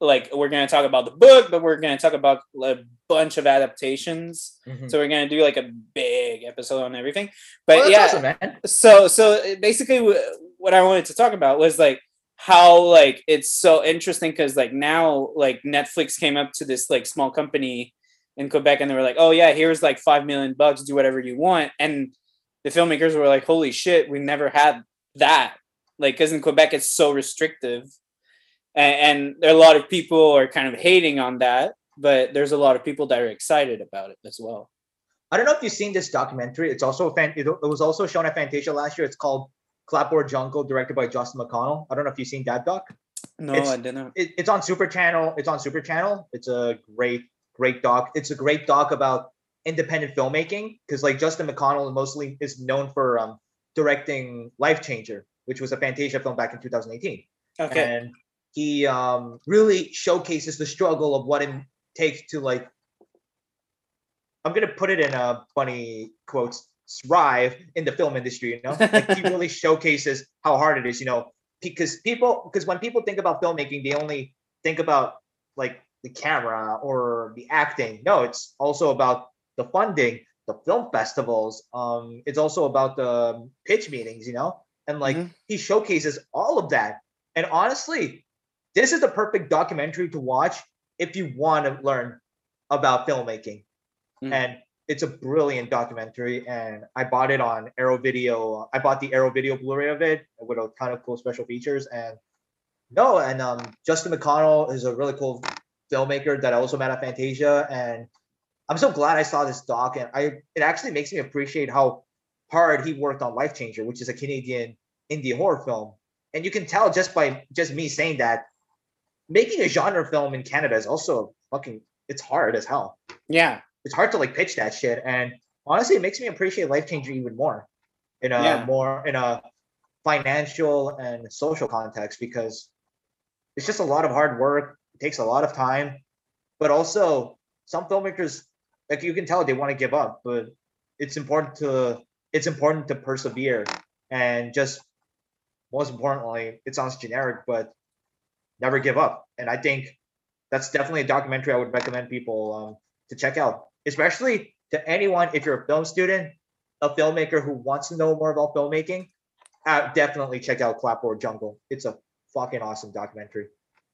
like we're gonna talk about the book but we're gonna talk about a bunch of adaptations. Mhm. so we're gonna do like a big episode on everything. But that's yeah awesome, so so basically wh- what i wanted to talk about was like how like it's so interesting because like now like netflix came up to this like small company in quebec and they were like oh yeah here's like five million bucks do whatever you want. And the filmmakers were like holy shit we never had that like because in quebec it's so restrictive and, and there are a lot of people are kind of hating on that but there's a lot of people that are excited about it as well I don't know if you've seen this documentary. It's also a fan. It, it was also shown at Fantasia last year. It's called Clapboard Jungle, directed by Justin McConnell. I don't know if you've seen that doc. no It's- i didn't It, it's on Super Channel. It's on Super Channel. It's a great, great doc. It's a great doc about independent filmmaking because like Justin McConnell mostly is known for um directing Life Changer, which was a Fantasia film back in 2018. Okay. And he um, really showcases the struggle of what it takes to like. I'm gonna put it in a funny quotes thrive in the film industry. You know, like he really <laughs> showcases how hard it is. You know, because people because when people think about filmmaking, they only think about like the camera or the acting. No, it's also about the funding, the film festivals. Um, it's also about the pitch meetings. You know, and like Mhm. he showcases all of that. And honestly, this is the perfect documentary to watch if you want to learn about filmmaking. Mm. And it's a brilliant documentary. And I bought it on Arrow Video. I bought the Arrow Video Blu-ray of it with a kind of cool special features. And no, and um, Justin McConnell is a really cool filmmaker that I also met at Fantasia. And I'm so glad I saw this doc. And I it actually makes me appreciate how hard he worked on Life Changer, which is a Canadian indie horror film. And you can tell just by just me saying that making a genre film in Canada is also fucking it's hard as hell. Yeah. It's hard to like pitch that shit. And honestly, it makes me appreciate Life Changer even more in a Yeah. more in a financial and social context because it's just a lot of hard work. It takes a lot of time, but also some filmmakers, like you can tell, they want to give up. But it's important to it's important to persevere and just most importantly, it sounds generic, but never give up. And I think that's definitely a documentary I would recommend people um, to check out, especially to anyone if you're a film student, a filmmaker who wants to know more about filmmaking. Uh, definitely check out Clapboard Jungle. It's a fucking awesome documentary.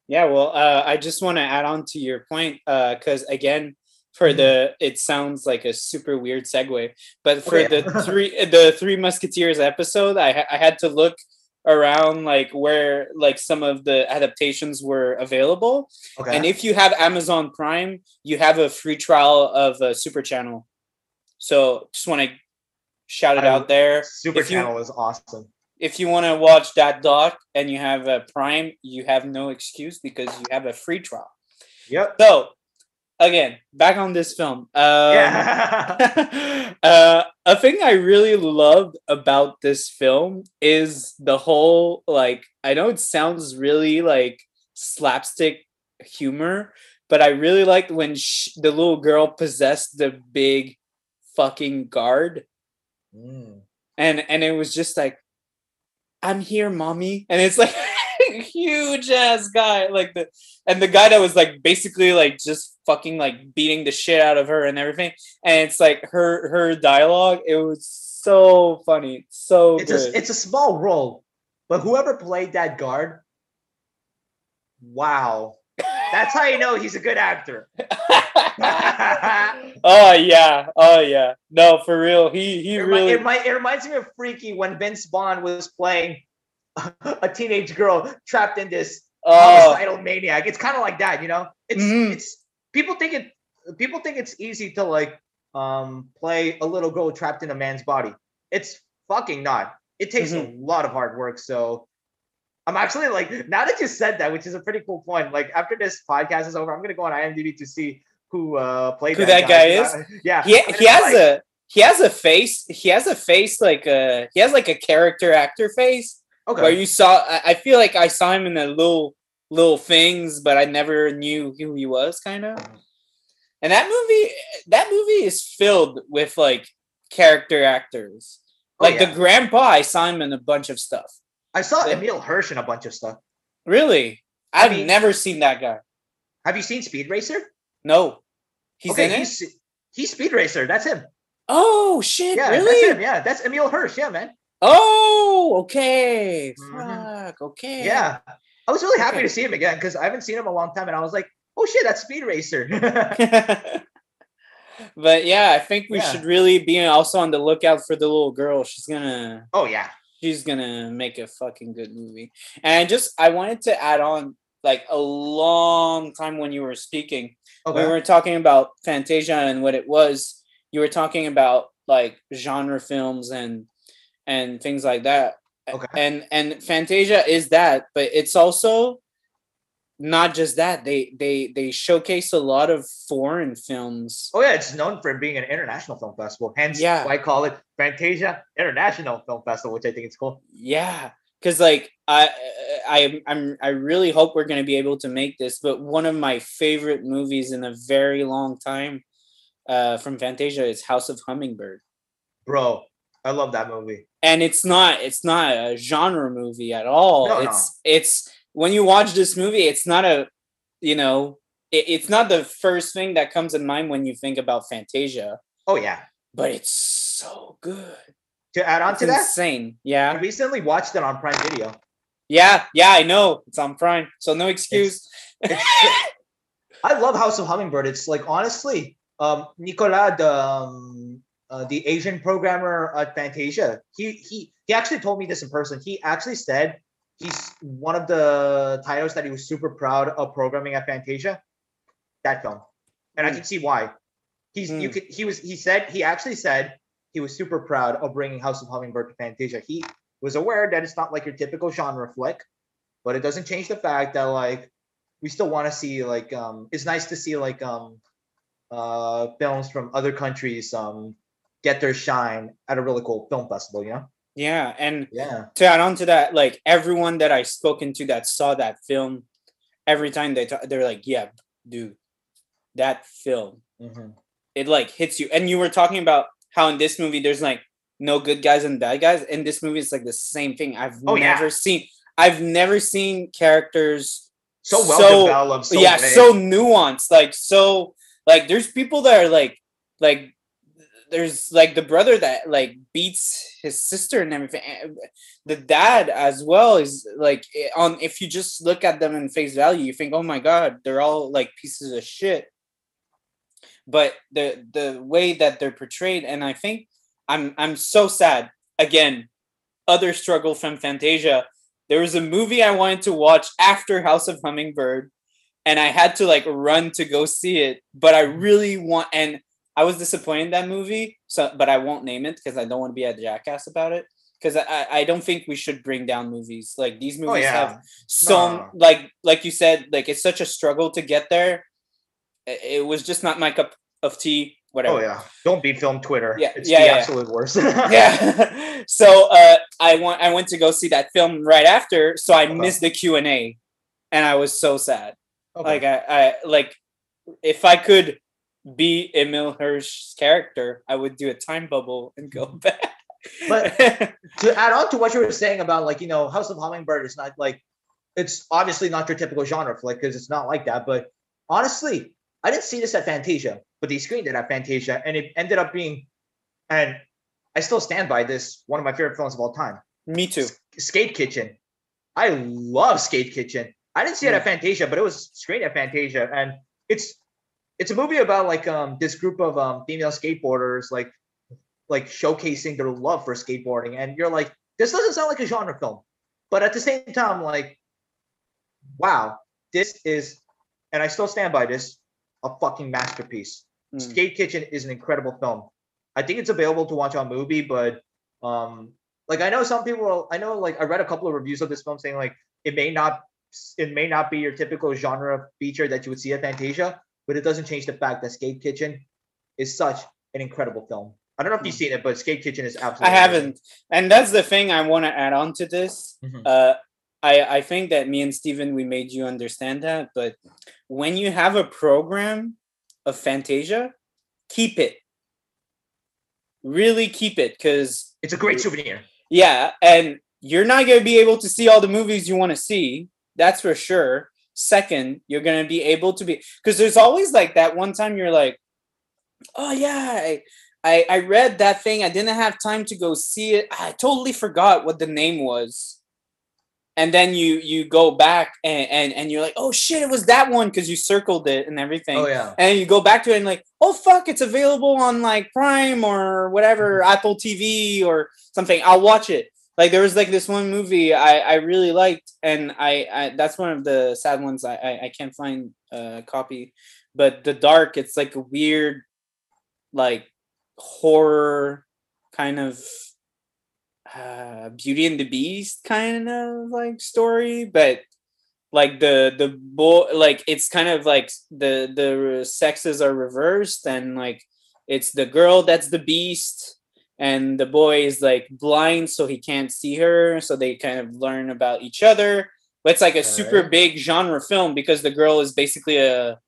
Yeah, well, uh, I just want to add on to your point because again, for Mhm. the it sounds like a super weird segue, but for yeah. the <laughs> three the Three Musketeers episode, I I had to look around like where like some of the adaptations were available, Okay. and if you have Amazon Prime, you have a free trial of a Super Channel. So just want to shout it I- out there. Super if you- Channel is awesome. if you want to watch that doc and you have a Prime, you have no excuse because you have a free trial. Yep. So, again, back on this film. Um, yeah. <laughs> uh, a thing I really loved about this film is the whole like. I know it sounds really like slapstick humor, but I really liked when sh- the little girl possessed the big fucking guard Mm. and and it was just like i'm here mommy and it's like <laughs> huge ass guy like the and the guy that was like basically like just fucking like beating the shit out of her and everything. And it's like her her dialogue it was so funny. So It's good. a it's a small role, but whoever played that guard, wow. That's how you know he's a good actor. <laughs> <laughs> oh yeah. Oh yeah. No for real. He he It, remi- really it, remi- it reminds me of Freaky when Vince Vaughn was playing <laughs> a teenage girl trapped in this oh homicidal maniac. It's kind of like that, you know. It's Mhm. it's people think it people think it's easy to like um play a little girl trapped in a man's body. It's fucking not. It takes a lot of hard work. So I'm actually like now that you said that, which is a pretty cool point. Like after this podcast is over, I'm gonna go on IMDb to see who uh played Who that, that guy is. <laughs> Yeah, he, he has like- a he has a face he has a face like a he has like a character actor face okay. where you saw I, feel like i saw him in the little little things but i never knew who he was kind of and that movie that movie is filled with like character actors Oh, like yeah. the grandpa i saw him in a bunch of stuff I saw Yeah. Emile Hirsch in a bunch of stuff. really I i've mean- never seen that guy Have you seen Speed Racer? no he's okay, in it he's he's Speed Racer. That's him. oh shit Yeah, really that's him. Yeah, that's Emile Hirsch. Yeah, man. oh okay Mhm. fuck okay Yeah. I was really happy Okay. to see him again because I haven't seen him a long time, and I was like, "Oh shit, that's Speed Racer." <laughs> <laughs> but yeah, I think we Yeah. should really be also on the lookout for the little girl. She's gonna oh yeah. she's gonna make a fucking good movie. And just I wanted to add on like a long time when you were speaking, Okay. we were talking about Fantasia and what it was. You were talking about like genre films and and things like that. Okay. And and Fantasia is that, but it's also not just that, they they they showcase a lot of foreign films. Oh yeah, it's known for being an international film festival. Hence, Yeah. why I call it Fantasia International Film Festival, which I think is cool. Yeah, because like I I I'm I really hope we're gonna be able to make this. But one of my favorite movies in a very long time, uh, from Fantasia is House of Hummingbird, Bro, I love that movie. and it's not it's not a genre movie at all. No, no. it's it's when you watch this movie, it's not a you know it, it's not the first thing that comes in mind when you think about Fantasia, Oh yeah. but it's so good. To add on It's to that, insane. Yeah, I recently watched it on Prime Video. Yeah, yeah, I know. It's on Prime, so no excuse. <laughs> It's, I love House of Hummingbird. It's like honestly, um, Nicolas, the um, uh, the Asian programmer at Fantasia, he he he actually told me this in person. He actually said he's one of the titles that he was super proud of programming at Fantasia. That film, and I Mm. can see why. He's you Mm. could he was he said he actually said he was super proud of bringing House of Hummingbird to Fantasia. He was aware that it's not like your typical genre flick, but it doesn't change the fact that like we still want to see like um it's nice to see like um uh films from other countries um get their shine at a really cool film festival, you know? yeah, and Yeah. to add on to that, like everyone that I spoken to that saw that film, every time they talk, they're like, "Yeah, dude, that film, Mhm. it like hits you." And you were talking about how in this movie there's like no good guys and bad guys. In this movie, it's like the same thing. I've Oh, yeah. never seen. I've never seen characters So well So- developed. So yeah big. so nuanced like so like there's people that are like like there's like the brother that like beats his sister and everything the dad as well is like eh, on if you just look at them in face value you think oh my god they're all like pieces of shit. But the the way that they're portrayed and i think i'm i'm so sad. Again other struggle from fantasia. There was a movie i wanted to watch after house of hummingbird and i had to like run to go see it but i really want and i was disappointed in that movie so but i won't name it because i don't want to be a jackass about it because I, I don't think we should bring down movies like these movies Oh yeah. have so No. like like you said like it's such a struggle to get there it, it was just not my cup of tea whatever Oh yeah. Don't be film Twitter. Yeah, It's yeah, the yeah. absolute worst. <laughs> yeah <laughs> so uh i want i went to go see that film right after so i Okay. missed the q&a and i was so sad Okay. like I, I like if i could be emile hirsch's character i would do a time bubble and go mm-hmm. back But- <laughs> to add on to what you were saying about like you know House of Hummingbird is not like it's obviously not your typical genre flick because it's not like that. But honestly, I didn't see this at Fantasia, but they screened it at Fantasia, and it ended up being, and I still stand by this one of my favorite films of all time, me too Skate Kitchen. I love Skate Kitchen. I didn't see it at mm. Fantasia, but it was screened at Fantasia, and it's it's a movie about like um this group of um female skateboarders like like showcasing their love for skateboarding, and you're like, this doesn't sound like a genre film, but at the same time, like, wow, this is, and I still stand by this, a fucking masterpiece. Mm. Skate Kitchen is an incredible film. I think it's available to watch on movie, but um, like I know some people, I know like I read a couple of reviews of this film saying like it may not, it may not be your typical genre feature that you would see at Fantasia, but it doesn't change the fact that Skate Kitchen is such an incredible film. I don't know if you've seen it, but Skate Kitchen is i absolutely. amazing. haven't and that's the thing i want to add on to this Mhm. uh I, I think that me and Steven, we made you understand that. But when you have a program of Fantasia, keep it. Really keep it. Because, It's a great souvenir. yeah, and you're not going to be able to see all the movies you want to see. That's for sure. Second, you're going to be able to be. Because there's always like that one time you're like, oh, yeah, I, I, I read that thing. I didn't have time to go see it. I totally forgot what the name was and then you you go back and and, and you're like oh shit it was that one because you circled it and everything Oh yeah. and you go back to it and like oh fuck it's available on like prime or whatever mm-hmm. apple tv or something i'll watch it like there was like this one movie i i really liked and i, I that's one of the sad ones i i, I can't find a copy. But the dark it's like a weird like horror kind of uh, Beauty and the Beast kind of like story, but like the the boy like it's kind of like the the sexes are reversed and like it's the girl that's the beast and the boy is like blind so he can't see her so they kind of learn about each other. But it's like a super Alright. big genre film because the girl is basically a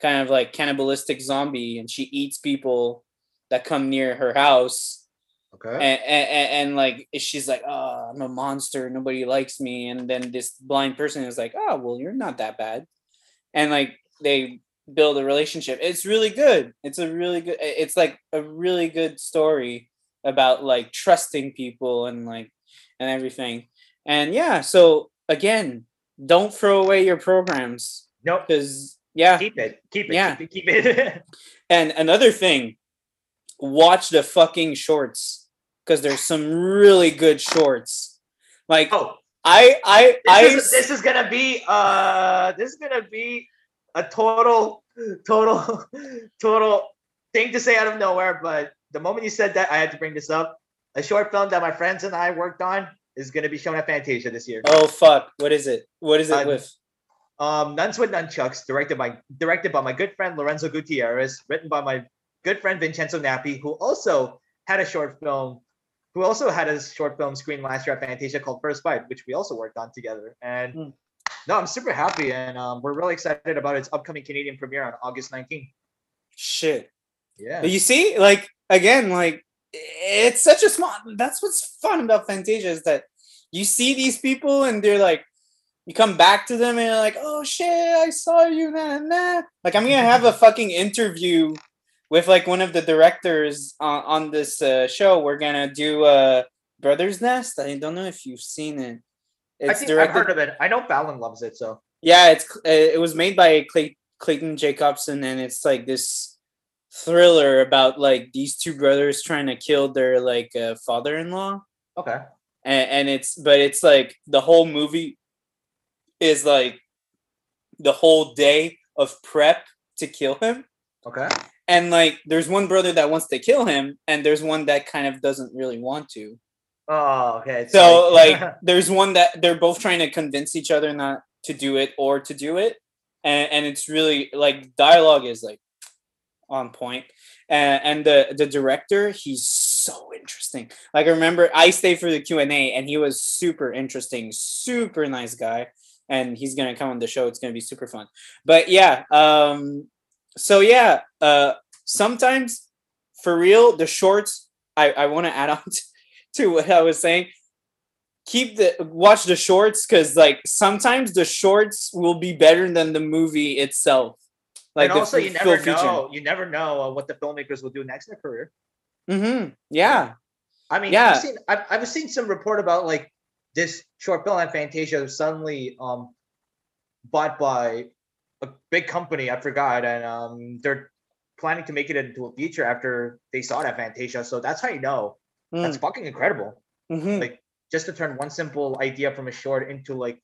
kind of like cannibalistic zombie and she eats people that come near her house. Okay. and, and, and like she's like oh i'm a monster. Nobody likes me. And then this blind person is like oh well you're not that bad. And like they build a relationship. It's really good. It's a really good it's like a really good story about like trusting people and like and everything and yeah so again don't throw away your programs nope. because yeah Keep it. Keep it. Yeah. Keep it. Keep it. <laughs> and another thing, watch the fucking shorts because there's some really good shorts. Like oh, I I this I is, this is gonna be uh this is gonna be a total total <laughs> total thing to say out of nowhere but the moment you said that i had to bring this up a short film that my friends and i worked on is gonna be shown at fantasia this year oh fuck, what is it? What is it Uh, with? um nuns with nunchucks directed by directed by my good friend lorenzo gutierrez written by my good friend vincenzo nappi who also had a short film who also had a short film screen last year at fantasia called first bite which we also worked on together and Hmm. no i'm super happy and um, we're really excited about its upcoming canadian premiere on august 19th Shit. yeah You see, like again, like it's such a small. That's what's fun about Fantasia is that you see these people and they're like, you come back to them and you're like, oh shit, I saw you, nah, nah. Like I'm gonna have a fucking interview with like one of the directors on, on this uh, show. We're gonna do uh, Brother's Nest. I don't know if you've seen it. i It's think i've heard of it i know fallon loves it so yeah, it's it was made by Clay, Clayton Jacobson, and it's like this thriller about like these two brothers trying to kill their like uh, father-in-law, okay. And, and it's but it's like the whole movie is like the whole day of prep to kill him, okay. And like there's one brother that wants to kill him, and there's one that kind of doesn't really want to. oh okay. So like <laughs> there's one that they're both trying to convince each other not to do it or to do it. And and it's really like dialogue is like on point. And and the the director, he's so interesting. Like I remember I stayed for the Q&A and he was super interesting, super nice guy. And he's gonna come on the show. It's gonna be super fun. But yeah, um so yeah, uh sometimes for real, the shorts I, I want to add on <laughs> to, to what I was saying keep the watch the shorts because like sometimes the shorts will be better than the movie itself. Like and also you never know you never know uh, what the filmmakers will do next in their career Mm-hmm. Yeah. I mean, Yeah. I've seen I've, I've seen some report about like this short film at Fantasia was suddenly um bought by a big company. I forgot, and um they're planning to make it into a feature after they saw it at Fantasia. So that's how you know that's fucking incredible. Mhm. Like just to turn one simple idea from a short into like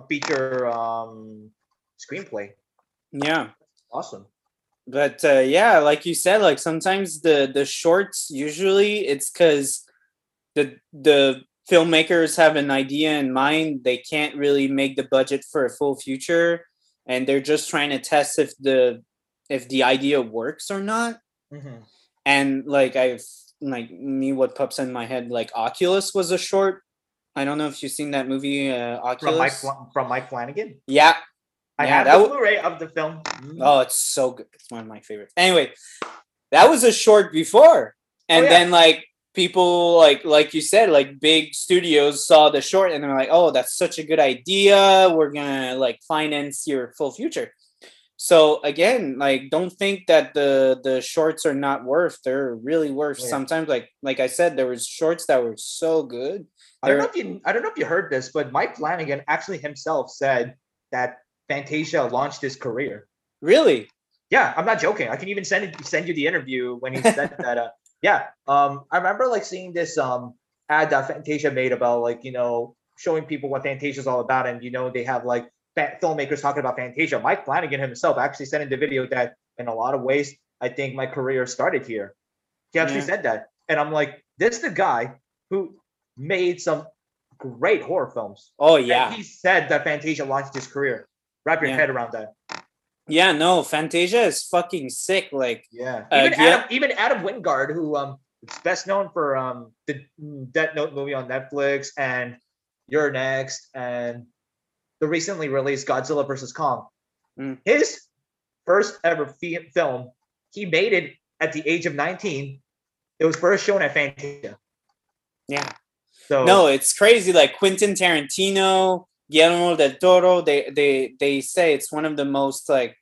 a feature um screenplay. Yeah. Awesome. But uh, yeah, like you said, like sometimes the the shorts usually it's because the the filmmakers have an idea in mind. They can't really make the budget for a full future, and they're just trying to test if the if the idea works or not. Mhm. and like I've like me what pops in my head like Oculus was a short. I don't know if you've seen that movie uh, From Mike from Mike Flanagan. yeah. I Yeah, have that the w- Blu-ray of the film. Mm. Oh, it's so good. It's one of my favorites. Anyway, that was a short before, and yeah. then like people like like you said like big studios saw the short and they're like, oh, that's such a good idea. We're gonna like finance your full future. So again, like don't think that the the shorts are not worth. They're really worth. Yeah. Sometimes like like I said, there was shorts that were so good. I don't know if you I don't know if you heard this, but Mike Flanagan actually himself said that Fantasia launched his career. Really? Yeah, I'm not joking. I can even send it, send you the interview when he said <laughs> that. Uh, yeah, um, I remember like seeing this um ad that Fantasia made about like you know showing people what Fantasia is all about, and you know they have like filmmakers talking about Fantasia. Mike Flanagan himself actually said in the video that in a lot of ways, I think my career started here. He actually Yeah. said that, and I'm like, this is the guy who made some great horror films. Oh And yeah, he said that Fantasia launched his career. Wrap your Yeah. head around that. yeah. No, Fantasia is fucking sick. Like, Yeah. Uh, even Adam, even Adam Wingard, who um is best known for um the Death Note movie on Netflix and You're Next and the recently released Godzilla vs Kong. Mm. His first ever fi- film, he made it at the age of 19. It was first shown at Fantasia. yeah. So No, it's crazy. Like Quentin Tarantino, Guillermo del Toro, they they they say it's one of the most like,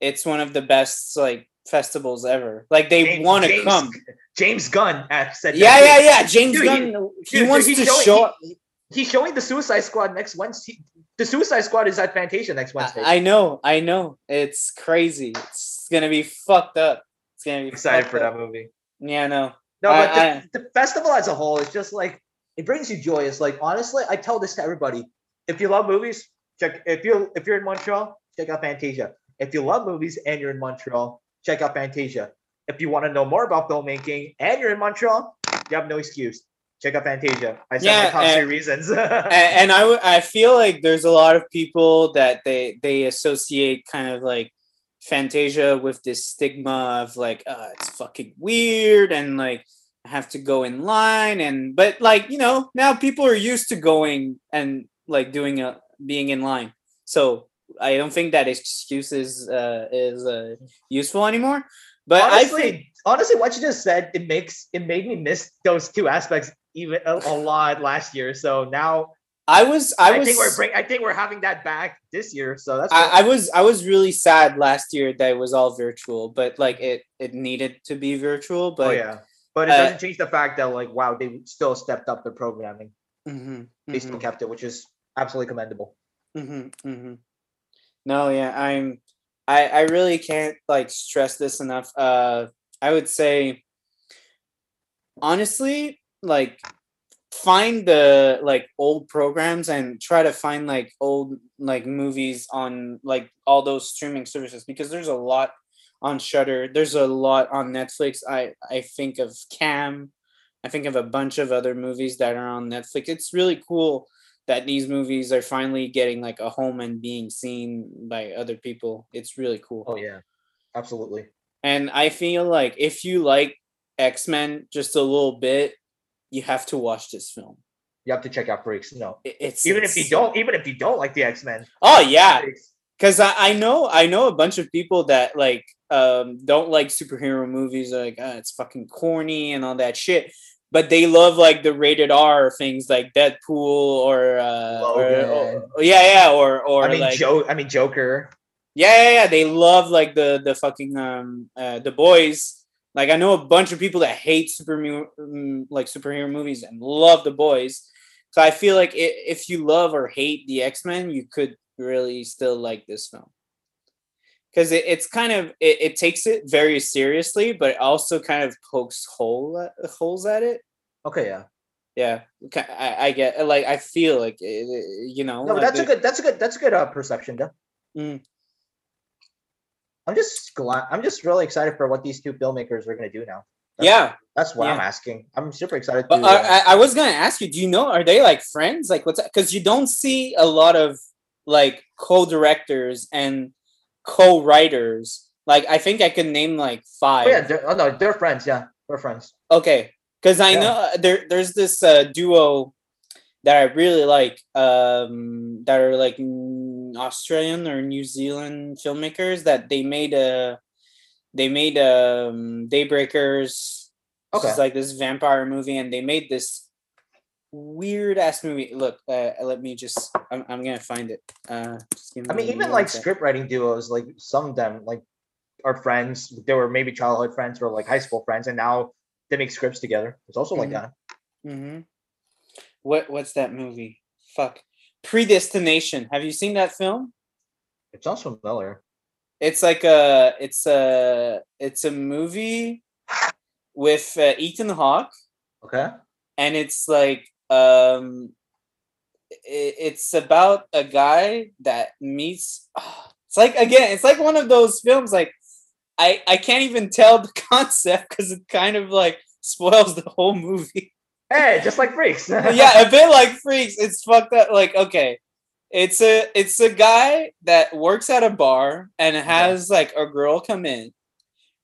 it's one of the best like festivals ever. Like they want to come. James Gunn said Yeah, yeah, yeah. James Dude, Gunn, he, Dude, wants he's to showing- show. he- he's showing the Suicide Squad next Wednesday. The Suicide Squad is at Fantasia next Wednesday. I, I know, I know. It's crazy. It's gonna be fucked up. It's gonna be excited for up. that movie. Yeah, no. No, I- but the, I- the festival as a whole is just like it brings you joy. It's like honestly, I tell this to everybody: if you love movies, check. If you if you're in Montreal, check out Fantasia. If you love movies and you're in Montreal, check out Fantasia. If you want to know more about filmmaking and you're in Montreal, you have no excuse. Check out Fantasia. I said Yeah, my top and- three reasons. <laughs> and, I, w- I feel like there's a lot of people that they they associate kind of like Fantasia with this stigma of like uh, it's fucking weird and like I have to go in line and but like you know now people are used to going and like doing a being in line so I don't think that excuse is uh, is uh, useful anymore but honestly, I think honestly, what you just said it makes it made me miss those two aspects even a, a lot last year. So now I was I I, was think we're bring, I think we're having that back this year. So that's I, I was I was really sad last year that it was all virtual, but like it it needed to be virtual. But oh yeah, but it uh, doesn't change the fact that like wow, they still stepped up their programming. Mhm, They still mhm, kept it, which is absolutely commendable. mhm, mhm. no, yeah, I'm I I really can't like stress this enough. Uh, I would say honestly, like find the like old programs and try to find like old like movies on like all those streaming services because there's a lot on Shudder. There's a lot on Netflix. I I think of Cam. I think of a bunch of other movies that are on Netflix. It's really cool that these movies are finally getting like a home and being seen by other people. It's really cool. Oh yeah, absolutely. And I feel like if you like X Men just a little bit, you have to watch this film. You have to check out Freaks. No, It- It's even if you don't, even if you don't like the X Men. Oh yeah, because I, I know I know a bunch of people that like um don't like superhero movies like uh, it's fucking corny and all that shit but they love like the rated r things like deadpool or uh or, Logan. or- yeah yeah or or I mean, like Joe. I mean, Joker. yeah, yeah yeah they love like the the fucking um uh, the boys like i know a bunch of people that hate super mm, like superhero movies and love the boys so i feel like i if you love or hate the x-men you could really still like this film because it, it's kind of it, it takes it very seriously but it also kind of pokes hole holes at it Okay, yeah. yeah I, I get like i feel like it, it- you know No, like that's a good. That's a good. That's a good uh, perception, though. Mm. I'm just glad. I'm just really excited for what these two filmmakers are going to do now. That's, yeah that's what I'm asking. I'm super excited. But to, uh, uh, I, I was gonna ask you, do you know are they like friends? Like what's because you don't see a lot of like co-directors and co-writers. Like I think I could name like five. oh, yeah, they're, oh no, they're friends. Yeah, they're friends. Okay, because I Yeah. know uh, there there's this uh, duo that I really like. Um, that are like Australian or New Zealand filmmakers that they made a they made um Daybreakers. Okay. It's like this vampire movie, and they made this weird ass movie. Look, uh, let me just. I'm, I'm gonna find it. Uh, give I mean, even like script writing duos, like some of them, like are friends. They were maybe childhood friends or like high school friends, and now they make scripts together. It's also like Mhm. that. Mm-hmm. What What's that movie? Fuck. Predestination. Have you seen that film? It sounds familiar. It's like a. It's a. It's a movie with uh, Ethan Hawke, Okay. and it's like um. i- It's about a guy that meets. <sighs> It's like again. It's like one of those films. Like I I can't even tell the <laughs> concept because it kind of like spoils the whole movie. Hey, just like freaks. <laughs> yeah, a bit like freaks. It's fucked up. Like, okay, it's a it's a guy that works at a bar and has like a girl come in,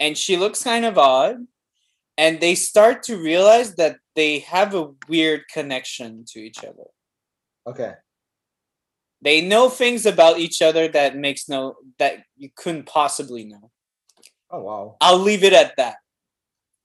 and she looks kind of odd, and they start to realize that they have a weird connection to each other. Okay. They know things about each other that makes no that you couldn't possibly know. Oh wow. I'll leave it at that.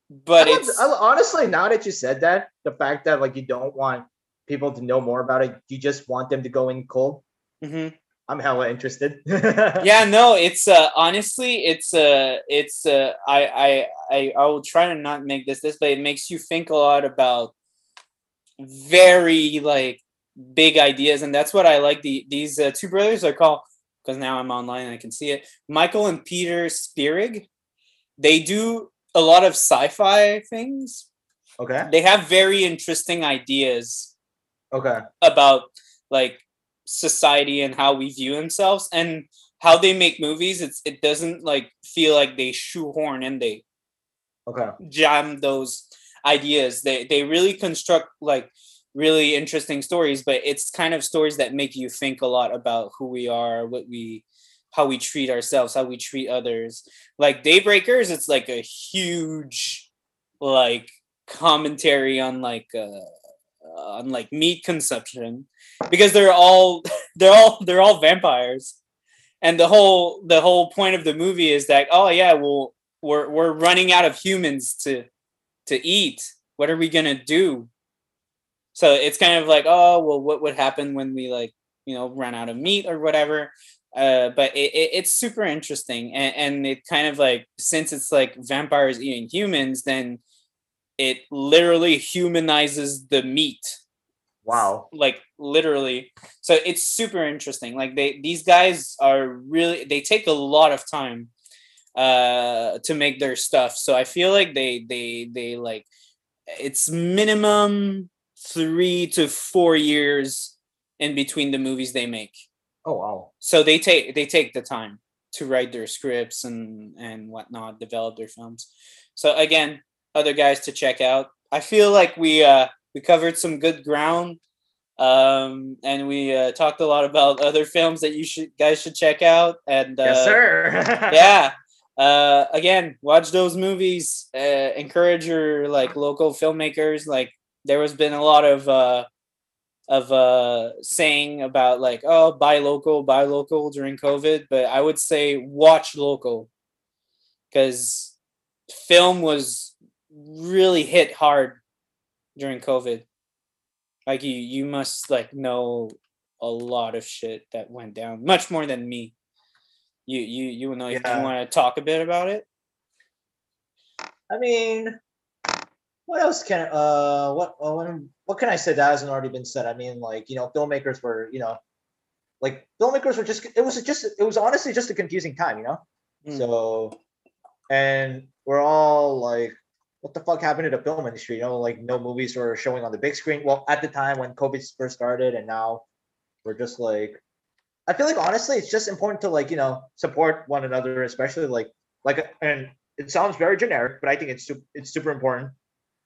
But it's honestly now that you said that, the fact that like you don't want people to know more about it, you just want them to go in cold. Mhm. I'm hella interested. <laughs> yeah no it's uh honestly it's uh it's uh I, I i i will try to not make this this but it makes you think a lot about very like big ideas and that's what i like the these uh, two brothers are called because now i'm online and i can see it michael and peter spierig they do a lot of sci-fi things Okay. they have very interesting ideas Okay. about like society and how we view themselves and how they make movies it's it doesn't like feel like they shoehorn and they Okay. jam those ideas. They they really construct like really interesting stories but it's kind of stories that make you think a lot about who we are what we how we treat ourselves how we treat others. Like daybreakers it's like a huge like commentary on like uh on like meat consumption because they're all <laughs> they're all they're all vampires. And the whole the whole point of the movie is that oh yeah well we're we're running out of humans to to eat. What are we gonna do? So it's kind of like oh well what would happen when we like you know run out of meat or whatever. Uh, but it, it, it's super interesting. And, and it kind of like since it's like vampires eating humans then it literally humanizes the meat Wow. like literally. So it's super interesting. Like they these guys are really they take a lot of time uh to make their stuff. So i feel like they they they like it's minimum three to four years in between the movies they make. Oh wow. so they take they take the time to write their scripts and and whatnot develop their films. So again other guys to check out. I feel like we uh we covered some good ground um and we uh, talked a lot about other films that you should guys should check out and uh, yes, sir. <laughs> yeah uh again watch those movies uh, encourage your like local filmmakers like there has been a lot of uh of uh saying about like oh buy local buy local during covid but i would say watch local because film was really hit hard during covid like you you must like know a lot of shit that went down much more than me you you you will know if Yeah. you want to talk a bit about it I mean, what else can uh what uh, what what can I say that hasn't already been said? I mean, like you know, filmmakers were you know, like filmmakers were just it was just it was honestly just a confusing time, you know. Mm. So, and we're all like, what the fuck happened to the film industry? You know, like no movies were showing on the big screen. Well, at the time when COVID first started, and now we're just like, I feel like honestly, it's just important to like you know support one another, especially like like and it sounds very generic, but I think it's su- it's super important.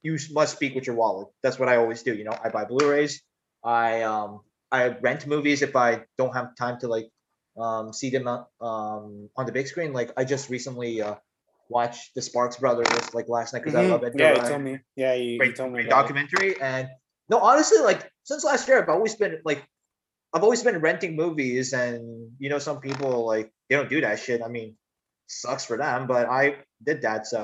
You must speak with your wallet. That's what I always do. You know, I buy Blu-rays. I um I rent movies if I don't have time to like um see them uh, um on the big screen. Like I just recently uh watched the Sparks Brothers like last night because I Mhm. love it. yeah you told me yeah you, you told me great about it. documentary and no honestly like since last year i've always been like i've always been renting movies and you know some people like they don't do that shit i mean sucks for them but i did that so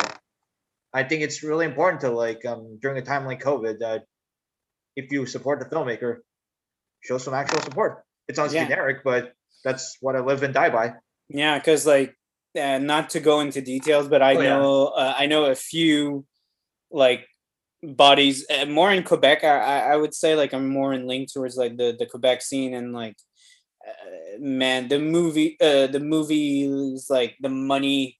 i think it's really important to like um during a time like covid that if you support the filmmaker show some actual support it sounds Yeah. generic but that's what i live and die by Yeah, because like, uh, not to go into details, but I Oh, yeah. know uh, I know a few like bodies uh, more in Quebec. I, I would say like I'm more in link towards like the the Quebec scene and like, uh, man, the movie uh the movies like the money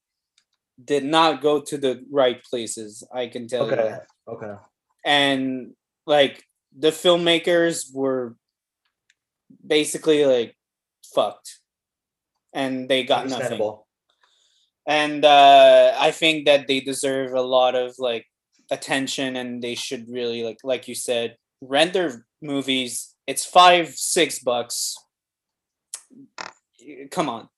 did not go to the right places. I can tell you okay that. okay and like the filmmakers were basically like fucked and they got nothing and uh i think that they deserve a lot of like attention and they should really like like you said rent their movies. It's five six bucks. Come on.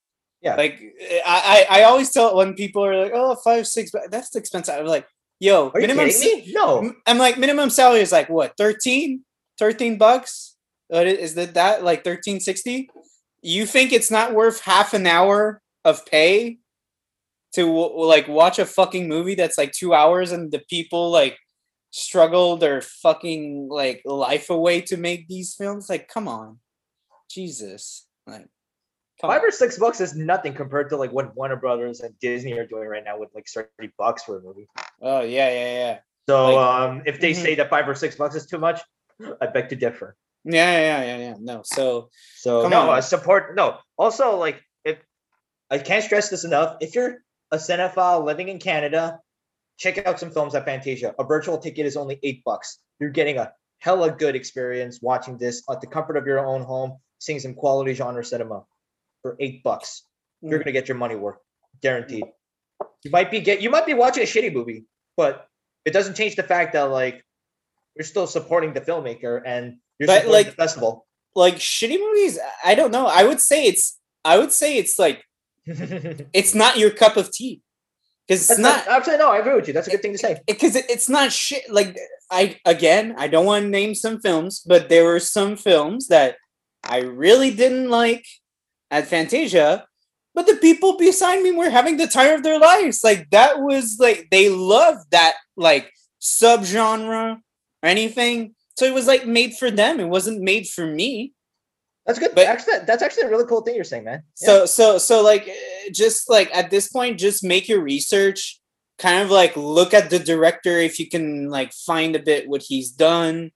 Yeah. like i i, I always tell when people are like oh five six bu- that's expensive. I'm like yo Are you minimum me? No. i'm like minimum salary is like what 13 13 bucks? What is that that like 1360 you think it's not worth half an hour of pay to like watch a fucking movie that's like two hours and the people like struggle their fucking like life away to make these films like come on jesus like Five on. or six bucks is nothing compared to like what Warner Brothers and Disney are doing right now with like thirty bucks for a movie. oh yeah yeah yeah So Like- um, if they Mhm. say that five or six bucks is too much, I beg to differ. yeah yeah yeah yeah no so So no, on. uh, support no. Also, like if I can't stress this enough, if you're a cinephile living in Canada, check out some films at Fantasia. A virtual ticket is only eight bucks. You're getting a hella good experience watching this at the comfort of your own home, seeing some quality genre cinema for eight bucks. You're Mm. gonna get your money worth, guaranteed. You might be get you might be watching a shitty movie, but it doesn't change the fact that like you're still supporting the filmmaker and you're But, supporting like, the festival. like shitty movies i don't know i would say it's i would say it's like <laughs> it's not your cup of tea because it's That's not actually no. I agree with you. That's a good thing to say. because it, it's not shit like i again i don't want to name some films but there were some films that i really didn't like at fantasia but the people beside me were having the time of their lives like that was like they loved that like subgenre or anything so it was like made for them it wasn't made for me That's good. But- actually, that's actually a really cool thing you're saying, man. So so so like just like at this point, just make your research. Kind of like look at the director if you can like find a bit what he's done,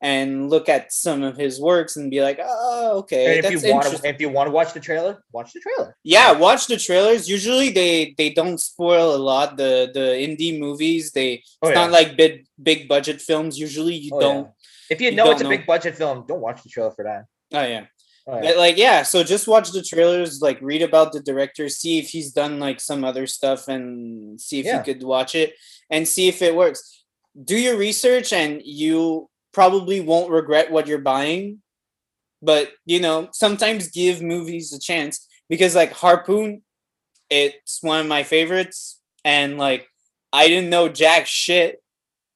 and look at some of his works and be like, oh okay, and if that's you want to, if you want to watch the trailer, watch the trailer. Yeah, watch the trailers. Usually they they don't spoil a lot. The the indie movies they Oh, it's yeah. not like big big budget films. Usually you Oh, don't. If you you know it's a know. big budget film, don't watch the trailer for that. Oh yeah. But, like yeah so just watch the trailers like read about the director see if he's done like some other stuff and see if Yeah. you could watch it and see if it works. Do your research and you probably won't regret what you're buying but you know sometimes give movies a chance because like harpoon it's one of my favorites and like i didn't know jack shit.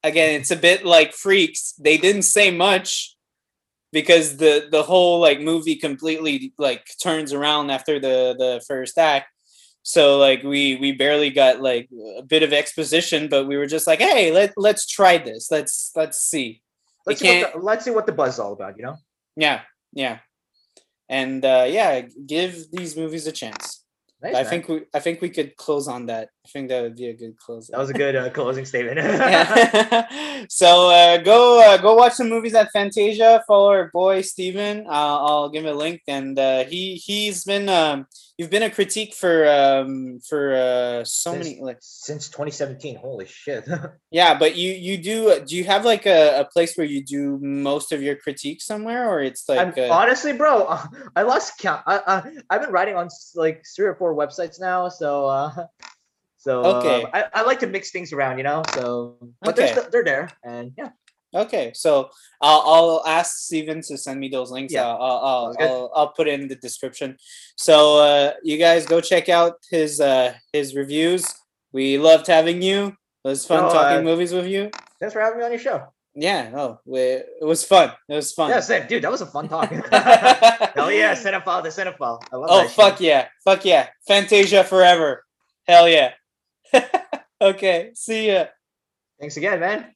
Again it's a bit like freaks. They didn't say much because the the whole like movie completely like turns around after the the first act so like we we barely got like a bit of exposition but we were just like hey let let's try this let's let's see let's see, what the, let's see what the buzz is all about. You know. yeah yeah and uh yeah give these movies a chance Nice, i man. think we i think we could close on that think that would be a good close that was a good uh, closing statement. Yeah. <laughs> <laughs> so uh, go uh, go watch some movies at Fantasia. Follow our boy Steven. Uh, I'll give him a link, and uh, he he's been um, you've been a critique for um, for uh, so Since- many like Since 2017, holy shit. <laughs> yeah. But you you do do you have like a, a place where you do most of your critique somewhere, or it's like uh, honestly, bro, uh, I lost count. I, I've been writing on like three or four websites now, so uh, so Okay. um, I, I like to mix things around, you know. So, but Okay. they're they're there, and yeah, Okay, so I'll, I'll ask Steven to send me those links. Yeah, I'll, I'll, I'll. I'll, I'll put it in the description. So uh, you guys go check out his uh, his reviews. We loved having you. It was fun talking uh, movies with you. thanks for having me on your show. Yeah, no, we, it was fun. It was fun. Yeah, same, dude. That was a fun <laughs> talk. <laughs> Hell yeah, cinephile, the cinephile. I love oh fuck yeah, fuck yeah, Fantasia forever. Hell yeah. <laughs> okay, see ya. Thanks again, man.